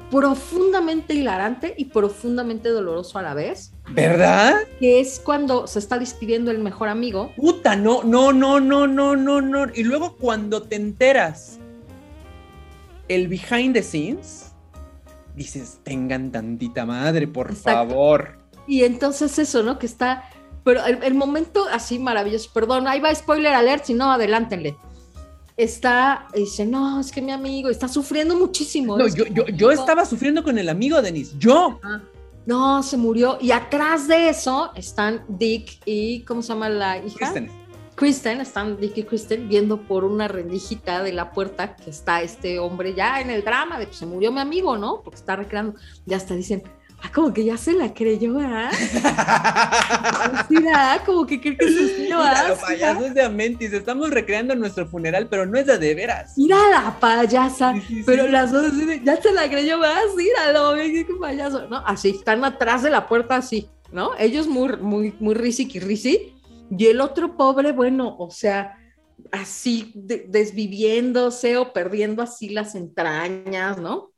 profundamente hilarante y profundamente doloroso a la vez, ¿Verdad? que es cuando se está despidiendo el mejor amigo. Puta, no, no, no, no, no, no, no. Y luego cuando te enteras el behind the scenes, dices, tengan tantita madre, por Exacto. favor. Y entonces eso, ¿no? Que está, pero el, el momento así maravilloso, perdón, ahí va spoiler alert, si no, adelántenle. Está, dice, no, es que mi amigo está sufriendo muchísimo. No, yo, que yo, yo estaba sufriendo con el amigo, Denis. Yo. Ah, No, se murió. Y atrás de eso están Dick y, ¿cómo se llama la hija? Kristen. Kristen, están Dick y Kristen viendo por una rendijita de la puerta que está este hombre ya en el drama de pues se murió mi amigo, ¿no? Porque está recreando. Ya hasta dicen, ah, como que ya se la creyó, ¿verdad? Sí, ¿verdad? Como que cree que ¿verdad? payasos de Amentis. Estamos recreando nuestro funeral, pero no es de de veras. Mira la payasa, Sí, sí, sí. pero las dos ya se la creyó, ¿verdad? Míralo, qué payaso, ¿no? Así, están atrás de la puerta así, ¿no? Ellos muy, muy, muy risi y risi, y el otro pobre, bueno, o sea, así de- desviviéndose o perdiendo así las entrañas, ¿no?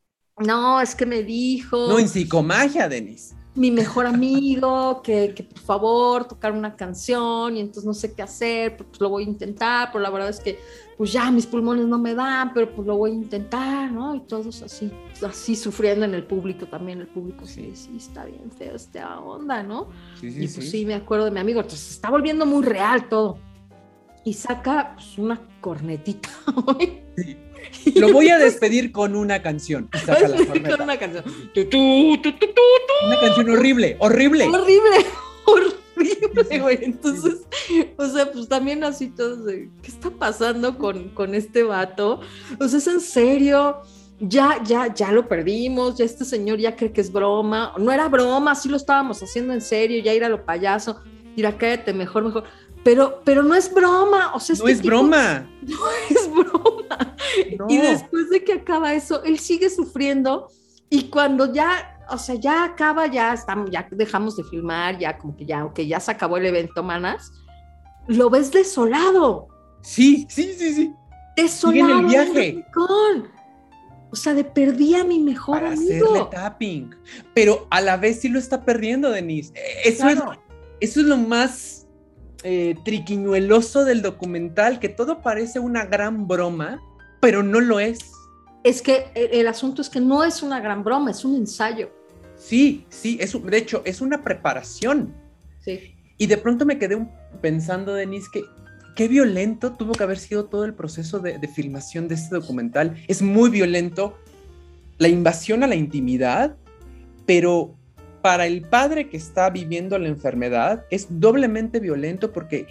No, es que me dijo No, en psicomagia, Denis. mi mejor amigo que, que por favor tocar una canción y entonces no sé qué hacer, pero pues lo voy a intentar, pero la verdad es que pues ya mis pulmones no me dan, pero pues lo voy a intentar, ¿no? Y todos así, así sufriendo en el público también, el público sí, sí, está bien feo esta onda, ¿no? Sí, y pues sí, me acuerdo de mi amigo, entonces se está volviendo muy real todo. Y saca pues, una cornetita. Lo voy a despedir con una canción. Y saca la corneta. con una canción. Una canción horrible, horrible. Horrible, horrible, güey. Entonces, o sea, pues también así todos de, ¿qué está pasando con, con este vato? O sea, es en serio, ya, ya, ya lo perdimos, ya este señor ya cree que es broma. No era broma, sí lo estábamos haciendo en serio, ya ir a lo payaso, ir a cállate mejor, mejor. Pero, pero no es broma, o sea, No este es tipo- broma. no es broma. No. Y después de que acaba eso, él sigue sufriendo y cuando ya, o sea, ya acaba, ya estamos, ya dejamos de filmar, ya como que ya, ok, ya se acabó el evento, manas, lo ves desolado, Sí, sí, sí, sí. desolado. el viaje. O sea, de perdí a mi mejor Para amigo. hacerle tapping. Pero a la vez sí lo está perdiendo, Denise. Eso, Claro. es, eso es lo más eh, triquiñueloso del documental, que todo parece una gran broma, pero no lo es. Es que el, asunto es que no es una gran broma, es un ensayo. Sí, sí, es, un- de hecho, es una preparación. Sí. Y de pronto me quedé pensando, Denise, que qué violento tuvo que haber sido todo el proceso de, de filmación de este documental. Es muy violento la invasión a la intimidad, pero para el padre que está viviendo la enfermedad es doblemente violento porque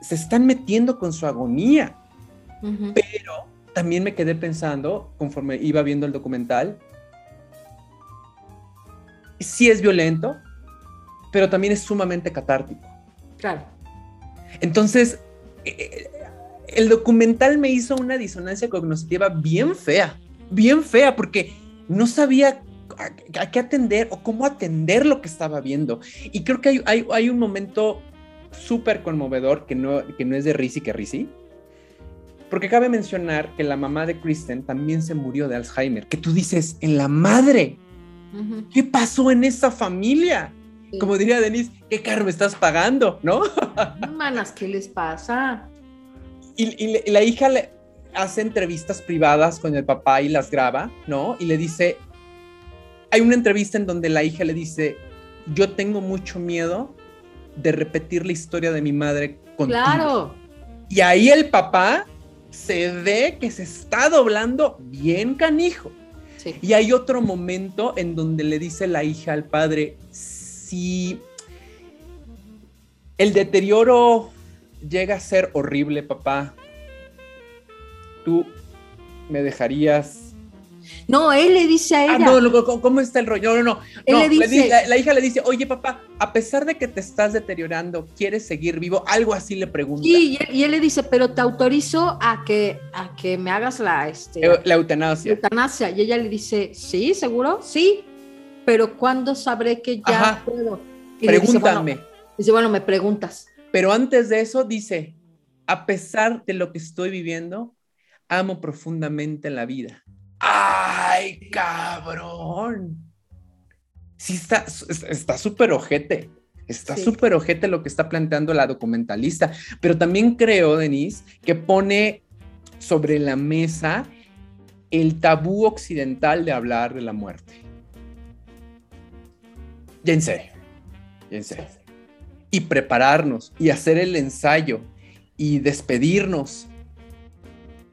se están metiendo con su agonía. Pero también me quedé pensando, conforme iba viendo el documental, sí es violento, pero también es sumamente catártico. Claro. Entonces, eh, el documental me hizo una disonancia cognitiva bien fea, bien fea, porque no sabía a, a qué atender o cómo atender lo que estaba viendo. Y creo que hay, hay, hay un momento súper conmovedor que no, que no es de Risi que Risi. Porque cabe mencionar que la mamá de Kristen también se murió de Alzheimer. Que tú dices, en la madre, ¿qué pasó en esa familia? Sí. Como diría Denise, ¿qué carro me estás pagando? ¿No? Manas, ¿qué les pasa? Y, y la hija le hace entrevistas privadas con el papá y las graba, ¿no? Y le dice, hay una entrevista en donde la hija le dice, yo tengo mucho miedo de repetir la historia de mi madre contigo. Claro. Y ahí el papá se ve que se está doblando bien canijo. Sí. Y hay otro momento en donde le dice la hija al padre, si el deterioro llega a ser horrible, papá, tú me dejarías... No, él le dice a ella. Ah, no, no, ¿cómo, está el rollo? No, no, no. Él No, le dice- di- la, la hija le dice, oye, papá, a pesar de que te estás deteriorando, ¿quieres seguir vivo? Algo así le pregunta. Sí, y él, y él le dice, pero te autorizo a que, a que me hagas la, este, Eh, La eutanasia. eutanasia. Y ella le dice, sí, seguro, sí, pero ¿cuándo sabré que ya Ajá. puedo? Y le dice, Pregúntame. bueno, dice, bueno, me preguntas. Pero antes de eso dice, a pesar de lo que estoy viviendo, amo profundamente la vida. ¡Ay, cabrón! Sí, está está súper ojete. Está Sí. súper ojete lo que está planteando la documentalista. Pero también creo, Denise, que pone sobre la mesa el tabú occidental de hablar de la muerte. Ya en serio. Ya en serio y prepararnos y hacer el ensayo y despedirnos.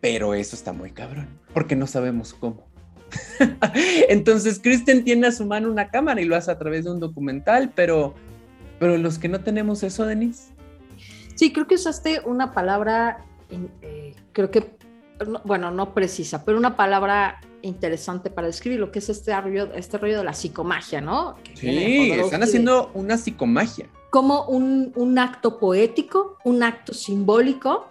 Pero eso está muy cabrón, porque no sabemos cómo. Entonces, Kristen tiene a su mano una cámara y lo hace a través de un documental, pero, pero los que no tenemos eso, Denise. Sí, creo que usaste una palabra, eh, creo que, no- bueno, no precisa, pero una palabra interesante para describir lo que es este rollo, este rollo de la psicomagia, ¿no? Que Sí, están de- haciendo una psicomagia. como un, un acto poético, un acto simbólico,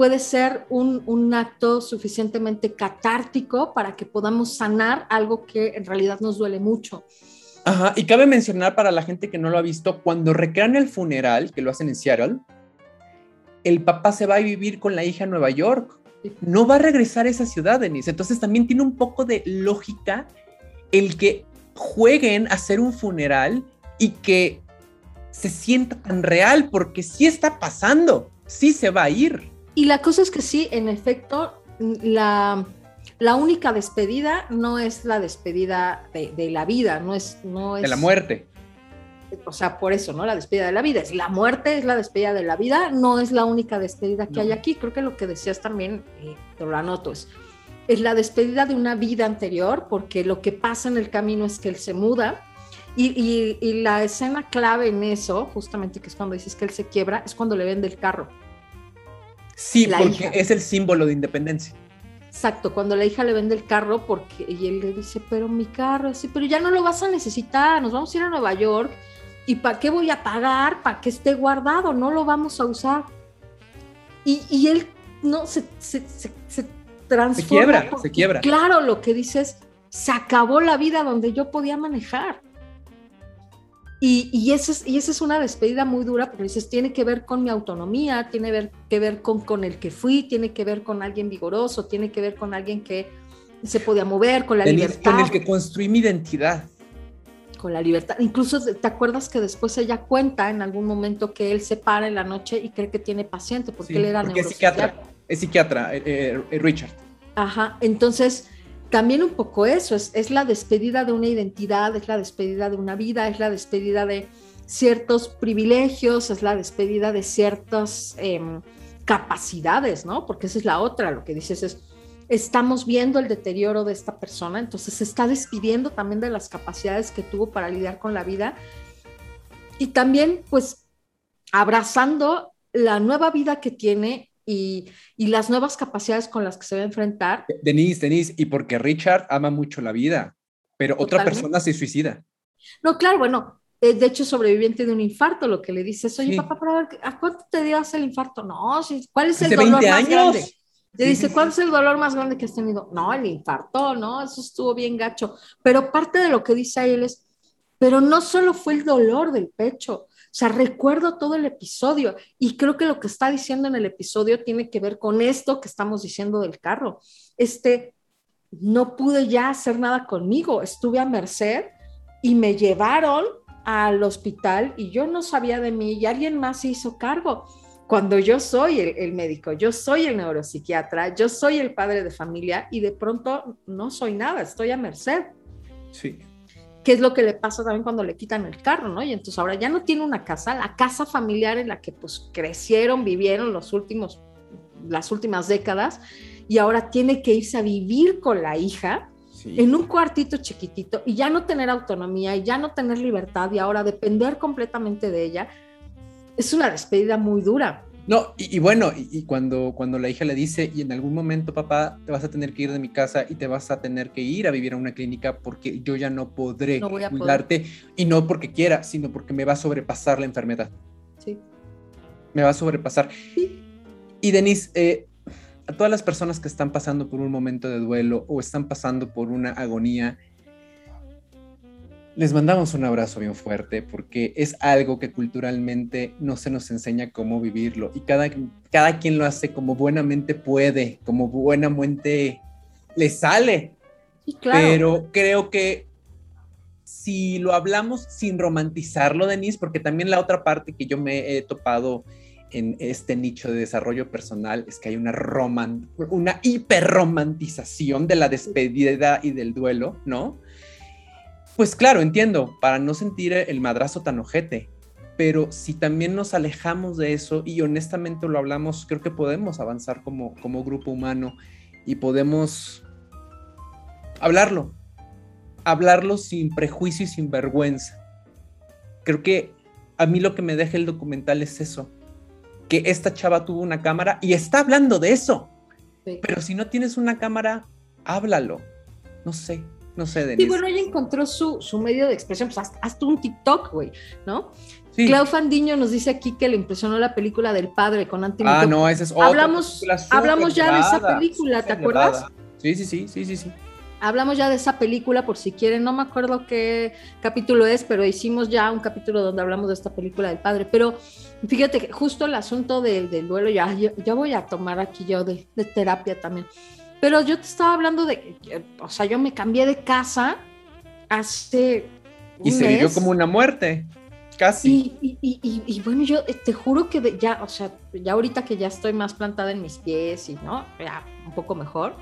puede ser un, un acto suficientemente catártico para que podamos sanar algo que en realidad nos duele mucho. Ajá, y cabe mencionar para la gente que no lo ha visto, cuando recrean el funeral, que lo hacen en Seattle, el papá se va a vivir con la hija a Nueva York. No va a regresar a esa ciudad, Denise. Entonces también tiene un poco de lógica el que jueguen a hacer un funeral y que se sienta tan real, porque sí está pasando, sí se va a ir. Y la cosa es que sí, en efecto, la, la única despedida no es la despedida de, de la vida, no es, no es... De la muerte. O sea, por eso, ¿no? La despedida de la vida. Es la muerte, es la despedida de la vida, no es la única despedida que No. hay aquí. Creo que lo que decías también, eh, te lo anoto, es, es la despedida de una vida anterior, porque lo que pasa en el camino es que él se muda. Y, y- y la escena clave en eso, justamente que es cuando dices que él se quiebra, es cuando le vende el carro. Sí, La porque hija. es el símbolo de independencia. Exacto, cuando la hija le vende el carro, porque y él le dice, pero mi carro, sí, pero ya no lo vas a necesitar, nos vamos a ir a Nueva York, ¿y para qué voy a pagar? Para que esté guardado, no lo vamos a usar. Y, y él no se, se, se, se transforma. Se quiebra, porque, se quiebra. Claro, lo que dice es, se acabó la vida donde yo podía manejar. Y, y, esa es, y esa es una despedida muy dura, porque dices, tiene que ver con mi autonomía, tiene ver, que ver con, con el que fui, tiene que ver con alguien vigoroso, tiene que ver con alguien que se podía mover, con la libertad. con el que construí mi identidad. Con la libertad. Incluso te acuerdas que después ella cuenta en algún momento que él se para en la noche y cree que tiene paciente, porque Sí, él era porque es psiquiatra. Es psiquiatra, eh, eh, Richard. Ajá, entonces también un poco eso, es, la despedida de una identidad, es la despedida de una vida, es la despedida de ciertos privilegios, es la despedida de ciertas em, capacidades, ¿no? Porque esa es la otra, lo que dices es, estamos viendo el deterioro de esta persona, entonces se está despidiendo también de las capacidades que tuvo para lidiar con la vida y también pues abrazando la nueva vida que tiene y, y, las nuevas capacidades con las que se va a enfrentar. Denise, Denise, y porque Richard ama mucho la vida, pero Totalmente. otra persona se suicida. No, claro, bueno, eh, de hecho sobreviviente de un infarto, lo que le dices, oye sí. papá, pero a, ver, ¿a cuánto te dio el infarto? No, ¿cuál es el Hace dolor 20 más años? grande? Le Sí, dice, sí, ¿cuál sí. es el dolor más grande que has tenido? No, el infarto, no, eso estuvo bien gacho. Pero parte de lo que dice él es, pero no solo fue el dolor del pecho, sea, recuerdo todo el episodio y creo que lo que está diciendo en el episodio tiene que ver con esto que estamos diciendo del carro. Este, no pude ya hacer nada conmigo, estuve a merced y me llevaron al hospital y yo no sabía de mí y alguien más se hizo cargo. Cuando yo soy el, el, médico, yo soy el neuropsiquiatra, yo soy el padre de familia y de pronto no soy nada, estoy a merced. Sí qué es lo que le pasa también cuando le quitan el carro, ¿no? Y entonces ahora ya no tiene una casa, la casa familiar en la que pues crecieron, vivieron los últimos, las últimas décadas, y ahora tiene que irse a vivir con la hija sí. en un cuartito chiquitito y ya no tener autonomía y ya no tener libertad y ahora depender completamente de ella. Es una despedida muy dura. No, y, y bueno, y, y, cuando, cuando la hija le dice, y en algún momento, papá, te vas a tener que ir de mi casa y te vas a tener que ir a vivir a una clínica porque yo ya no podré No cuidarte, y no porque quiera, sino porque me va a sobrepasar la enfermedad. Sí. Me va a sobrepasar. Sí. Y Denise, eh, a todas las personas que están pasando por un momento de duelo o están pasando por una agonía, les mandamos un abrazo bien fuerte porque es algo que culturalmente no se nos enseña cómo vivirlo y cada, cada quien lo hace como buenamente puede, como buenamente le sale. Sí, claro. Pero creo que si lo hablamos sin romantizarlo, Denise, porque también la otra parte que yo me he topado en este nicho de desarrollo personal es que hay una, roman una hiperromantización de la despedida y del duelo, ¿no? Pues claro, entiendo, para no sentir el madrazo tan ojete, pero si también nos alejamos de eso y honestamente lo hablamos, creo que podemos avanzar como, como grupo humano y podemos hablarlo, hablarlo sin prejuicio y sin vergüenza. Creo que a mí lo que me deja el documental es eso, que esta chava tuvo una cámara y está hablando de eso, Sí. pero si no tienes una cámara, háblalo, no sé, no sé, Denise. Y bueno, ella encontró su, su medio de expresión, pues hasta, hasta un TikTok, güey, ¿no? Sí. Clau Fandiño nos dice aquí que le impresionó la película del padre con Anthony Ah, no, esa es otra Hablamos, hablamos ya de esa película, ¿te acuerdas? Sí, sí, sí, sí, sí, sí. Hablamos ya de esa película por si quieren, no me acuerdo qué capítulo es, pero hicimos ya un capítulo donde hablamos de esta película del padre. Pero fíjate que justo el asunto del, del duelo, ya, ya voy a tomar aquí yo de, de terapia también. Pero yo te estaba hablando de, o sea, yo me cambié de casa hace Y un se vivió mes. como una muerte, casi. Y, y- y- bueno, yo te juro que de- ya, o sea, ya ahorita que ya estoy más plantada en mis pies y no, ya un poco mejor,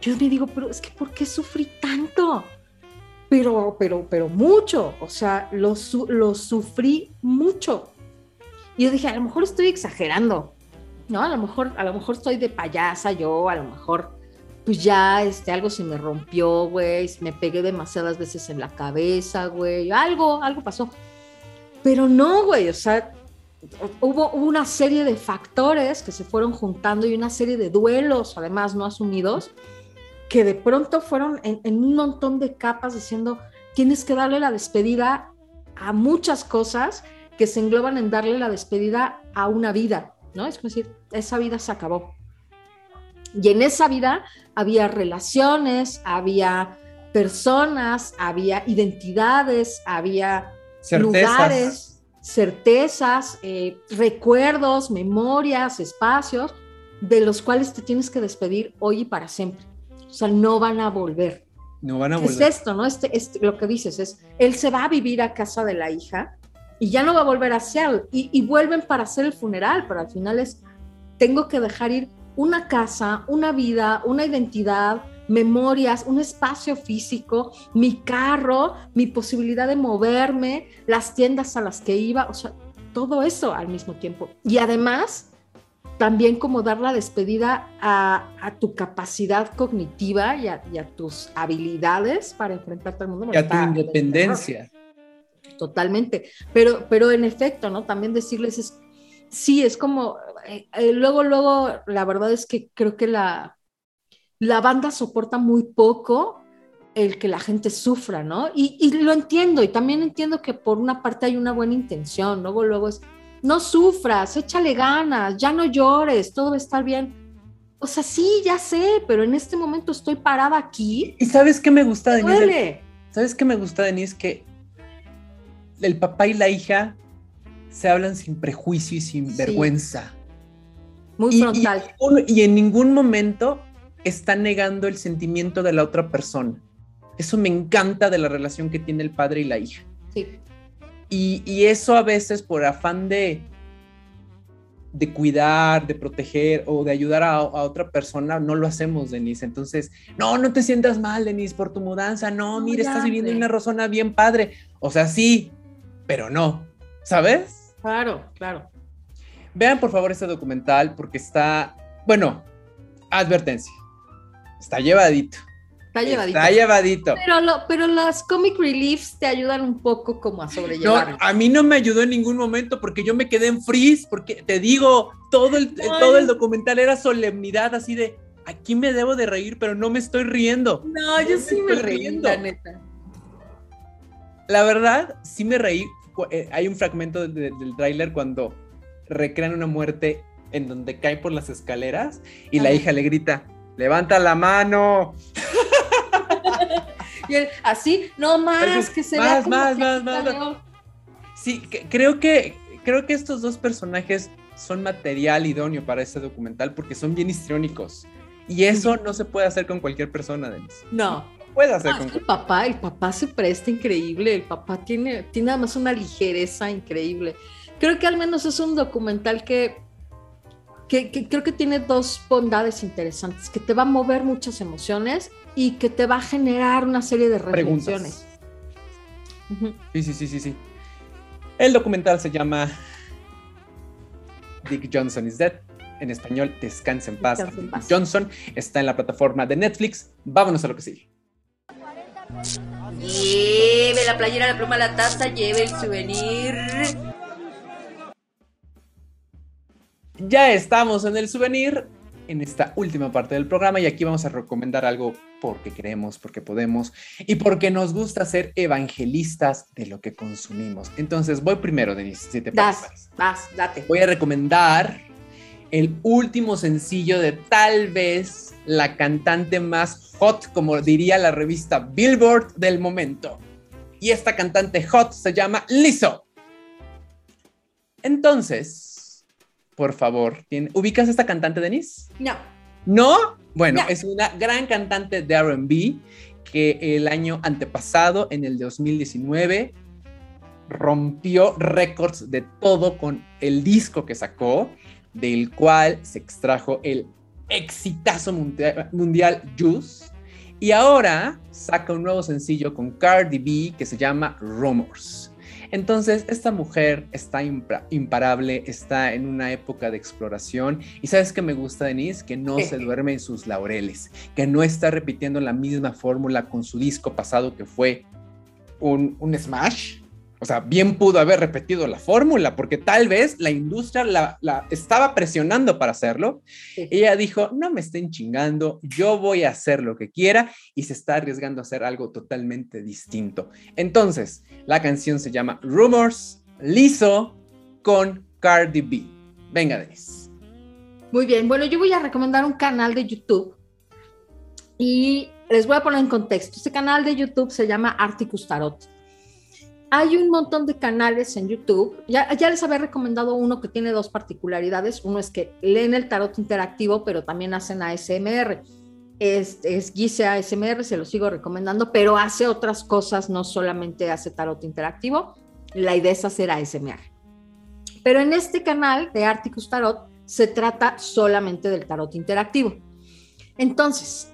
yo me digo, pero es que ¿por qué sufrí tanto? Pero, pero, pero mucho, o sea, lo, su- lo sufrí mucho. Y yo dije, a lo mejor estoy exagerando, ¿no? A lo mejor, a lo mejor estoy de payasa yo, a lo mejor pues ya este, algo se me rompió, güey, me pegué demasiadas veces en la cabeza, güey, algo, algo pasó. Pero no, güey, o sea, hubo, una serie de factores que se fueron juntando y una serie de duelos, además, no asumidos, que de pronto fueron en, en un montón de capas diciendo, tienes que darle la despedida a muchas cosas que se engloban en darle la despedida a una vida, ¿no? Es decir, esa vida se acabó. Y en esa vida había relaciones, había personas, había identidades, había Certezas. lugares, certezas, eh, recuerdos, memorias, espacios, de los cuales te tienes que despedir hoy y para siempre. O sea, no van a volver. No van a ¿Qué volver. es esto, no? Este, este- lo que dices es, él se va a vivir a casa de la hija y ya no va a volver a Seattle. Y, y vuelven para hacer el funeral, pero al final es, tengo que dejar ir una casa, una vida, una identidad, memorias, un espacio físico, mi carro, mi posibilidad de moverme, las tiendas a las que iba, o sea, todo eso al mismo tiempo. Y además, también como dar la despedida a, a tu capacidad cognitiva y a, y a tus habilidades para enfrentarte al mundo. Y a tu independencia. Totalmente. Pero, pero en efecto, ¿no? También decirles es, sí, es como, eh, eh, luego, luego, la verdad es que creo que la, la banda soporta muy poco el que la gente sufra, ¿no? Y, y lo entiendo, y también entiendo que por una parte hay una buena intención, luego, luego es, no sufras, échale ganas, ya no llores, todo va a estar bien. O sea, sí, ya sé, pero en este momento estoy parada aquí. ¿Y sabes qué me gusta, Denise? ¿Sabes qué me gusta, Denise? Que el papá y la hija se hablan sin prejuicio y sin Sí. vergüenza. Muy Y- frontal. y en ningún momento está negando el sentimiento de la otra persona. Eso me encanta de la relación que tiene el padre y la hija. Sí. Y, y eso a veces por afán de, de cuidar, de proteger o de ayudar a, a otra persona, no lo hacemos, Denise. Entonces, no, no te sientas mal, Denise, por tu mudanza. No, mira, estás viviendo una zona bien padre. O sea, sí, pero no. ¿Sabes? Claro, claro. Vean por favor este documental porque está, bueno, advertencia. Está llevadito. Está llevadito. Está llevadito. Pero, lo- pero las comic reliefs te ayudan un poco como a No, sobrellevar. a mí no me ayudó en ningún momento porque yo me quedé en freeze, porque te digo, todo el, No, todo el documental era solemnidad, así de, aquí me debo de reír, pero no me estoy riendo. No, yo sí me estoy reí, riendo. la neta. La verdad, sí me reí. Eh, Hay un fragmento de- del tráiler cuando recrean una muerte en donde cae por las escaleras y la hija le grita, levanta la mano. Y él, así, no más, que se más, vea como más, que más, más, salió. Sí, que- creo que creo que estos dos personajes son material idóneo para este documental porque son bien histriónicos. Y eso no se puede hacer con cualquier persona, Denise. No. No puede hacer No, es que el papá, el papá se presta increíble, el papá tiene, tiene además una ligereza increíble. Creo que al menos es un documental que, que, que creo que tiene dos bondades interesantes, que te va a mover muchas emociones y que te va a generar una serie de reflexiones. Sí, sí, sí, sí, sí. El documental se llama Dick Johnson is Dead. En español, Descansa en paz. Descansa en Dick paz. Johnson está en la plataforma de Netflix. Vámonos a lo que sigue. Lleve la playera, la pluma, la taza, lleve el souvenir. Ya estamos en el souvenir, en esta última parte del programa, y aquí vamos a recomendar algo porque queremos, porque podemos y porque nos gusta ser evangelistas de lo que consumimos. Entonces, voy primero, Denise, si te. Das, vas, date. Voy a recomendar el último sencillo de tal vez la cantante más hot, como diría la revista Billboard del momento. Y esta cantante hot se llama Lizzo. Entonces, por favor, ¿tiene- ¿ubicas a esta cantante, Denise? No. ¿No? Bueno, No. es una gran cantante de RB que el año antepasado, en el 2019, rompió récords de todo con el disco que sacó, del cual se extrajo el exitazo mundia- mundial Juice. Y ahora saca un nuevo sencillo con Cardi B que se llama Rumors. Entonces, esta mujer está imparable, está en una época de exploración. Y sabes que me gusta, Denise, que no se duerme en sus laureles, que no está repitiendo la misma fórmula con su disco pasado que fue un, un smash. O sea, bien pudo haber repetido la fórmula, porque tal vez la industria la, la estaba presionando para hacerlo. Sí. Ella dijo, no me estén chingando, yo voy a hacer lo que quiera y se está arriesgando a hacer algo totalmente distinto. Entonces, la canción se llama Rumors, Liso con Cardi B. Venga, Denise. Muy bien, bueno, yo voy a recomendar un canal de YouTube y les voy a poner en contexto. Este canal de YouTube se llama Articus Tarot. Hay un montón de canales en YouTube. Ya, ya les había recomendado uno que tiene dos particularidades. Uno es que leen el tarot interactivo, pero también hacen ASMR. Es, es Guise ASMR, se lo sigo recomendando, pero hace otras cosas, no solamente hace tarot interactivo. La idea es hacer ASMR. Pero en este canal de Articus Tarot se trata solamente del tarot interactivo. Entonces,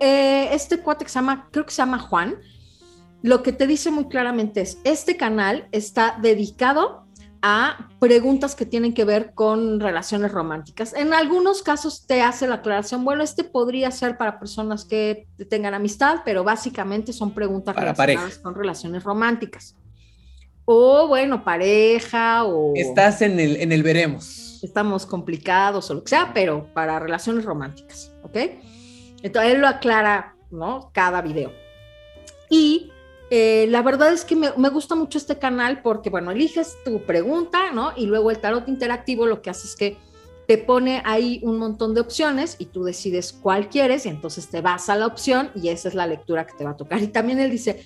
eh, este cuate que se llama, creo que se llama Juan, lo que te dice muy claramente es, este canal está dedicado a preguntas que tienen que ver con relaciones románticas. En algunos casos te hace la aclaración, bueno, este podría ser para personas que tengan amistad, pero básicamente son preguntas Para relacionadas pareja. con relaciones románticas. O bueno, pareja o Estás en el, en el veremos. estamos complicados o lo que sea, pero para relaciones románticas, ¿ok? Entonces él lo aclara, ¿no? Cada video. Y eh, la verdad es que me, me gusta mucho este canal porque, bueno, eliges tu pregunta, ¿no? Y luego el tarot interactivo lo que hace es que te pone ahí un montón de opciones y tú decides cuál quieres y entonces te vas a la opción y esa es la lectura que te va a tocar. Y también él dice,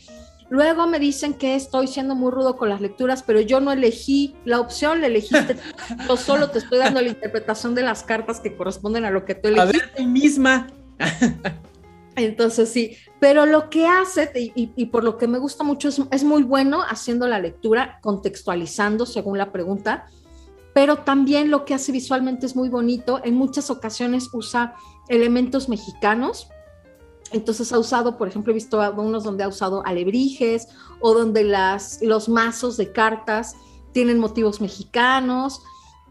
Luego me dicen que estoy siendo muy rudo con las lecturas, pero yo no elegí la opción, la elegiste. yo solo te estoy dando la interpretación de las cartas que corresponden a lo que tú elegiste. A ver, tú misma. Entonces sí, pero lo que hace, y, por lo que me gusta mucho, es, muy bueno haciendo la lectura, contextualizando según la pregunta, pero también lo que hace visualmente es muy bonito. En muchas ocasiones usa elementos mexicanos. Entonces ha usado, por ejemplo, he visto unos donde ha usado alebrijes o donde las, los mazos de cartas tienen motivos mexicanos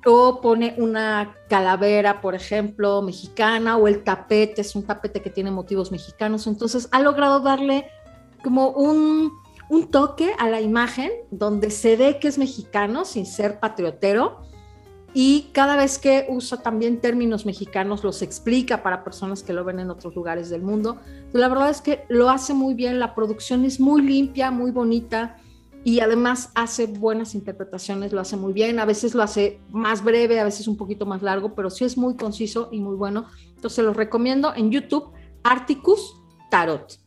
o pone una calavera, por ejemplo, mexicana, o el tapete es un tapete que tiene motivos mexicanos. Entonces ha logrado darle como un, un toque a la imagen donde se ve que es mexicano sin ser patriotero. Y cada vez que usa también términos mexicanos, los explica para personas que lo ven en otros lugares del mundo. La verdad es que lo hace muy bien, la producción es muy limpia, muy bonita y además hace buenas interpretaciones, lo hace muy bien, a veces lo hace más breve, a veces un poquito más largo, pero sí es muy conciso y muy bueno. Entonces los recomiendo en YouTube, Articus Tarot.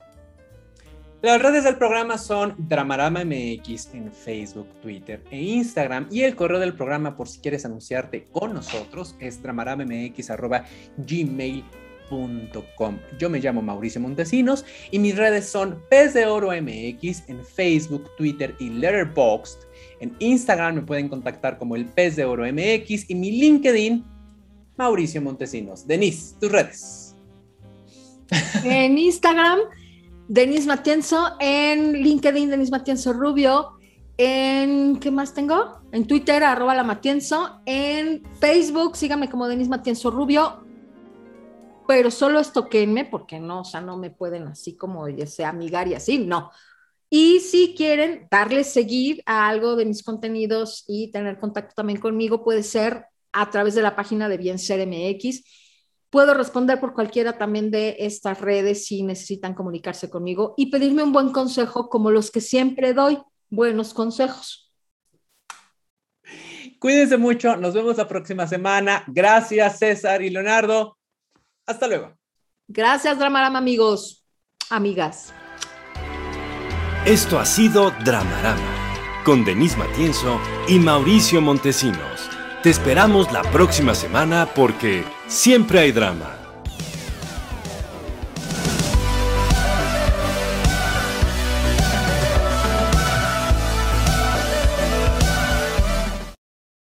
Las redes del programa son Dramarama MX en Facebook, Twitter e Instagram y el correo del programa por si quieres anunciarte con nosotros es dramaramaMX@gmail.com yo me llamo Mauricio Montesinos y mis redes son Pez de Oro MX en Facebook, Twitter y Letterboxd. En Instagram me pueden contactar como el Pez de Oro MX y mi LinkedIn, Mauricio Montesinos. Denise, tus redes. En Instagram, Denise Matienzo. En LinkedIn, Denise Matienzo Rubio. En, ¿qué más tengo? En Twitter, arroba la Matienzo. En Facebook, síganme como Denise Matienzo Rubio pero solo estoquenme porque no, o sea, no me pueden así como ese amigar y así, no. Y si quieren darle seguir a algo de mis contenidos y tener contacto también conmigo, puede ser a través de la página de Bien Ser MX. Puedo responder por cualquiera también de estas redes si necesitan comunicarse conmigo y pedirme un buen consejo como los que siempre doy, buenos consejos. Cuídense mucho, nos vemos la próxima semana. Gracias César y Leonardo. Hasta luego. Gracias, Dramarama, amigos, amigas. Esto ha sido Dramarama, con Denise Matienzo y Mauricio Montesinos. Te esperamos la próxima semana porque siempre hay drama.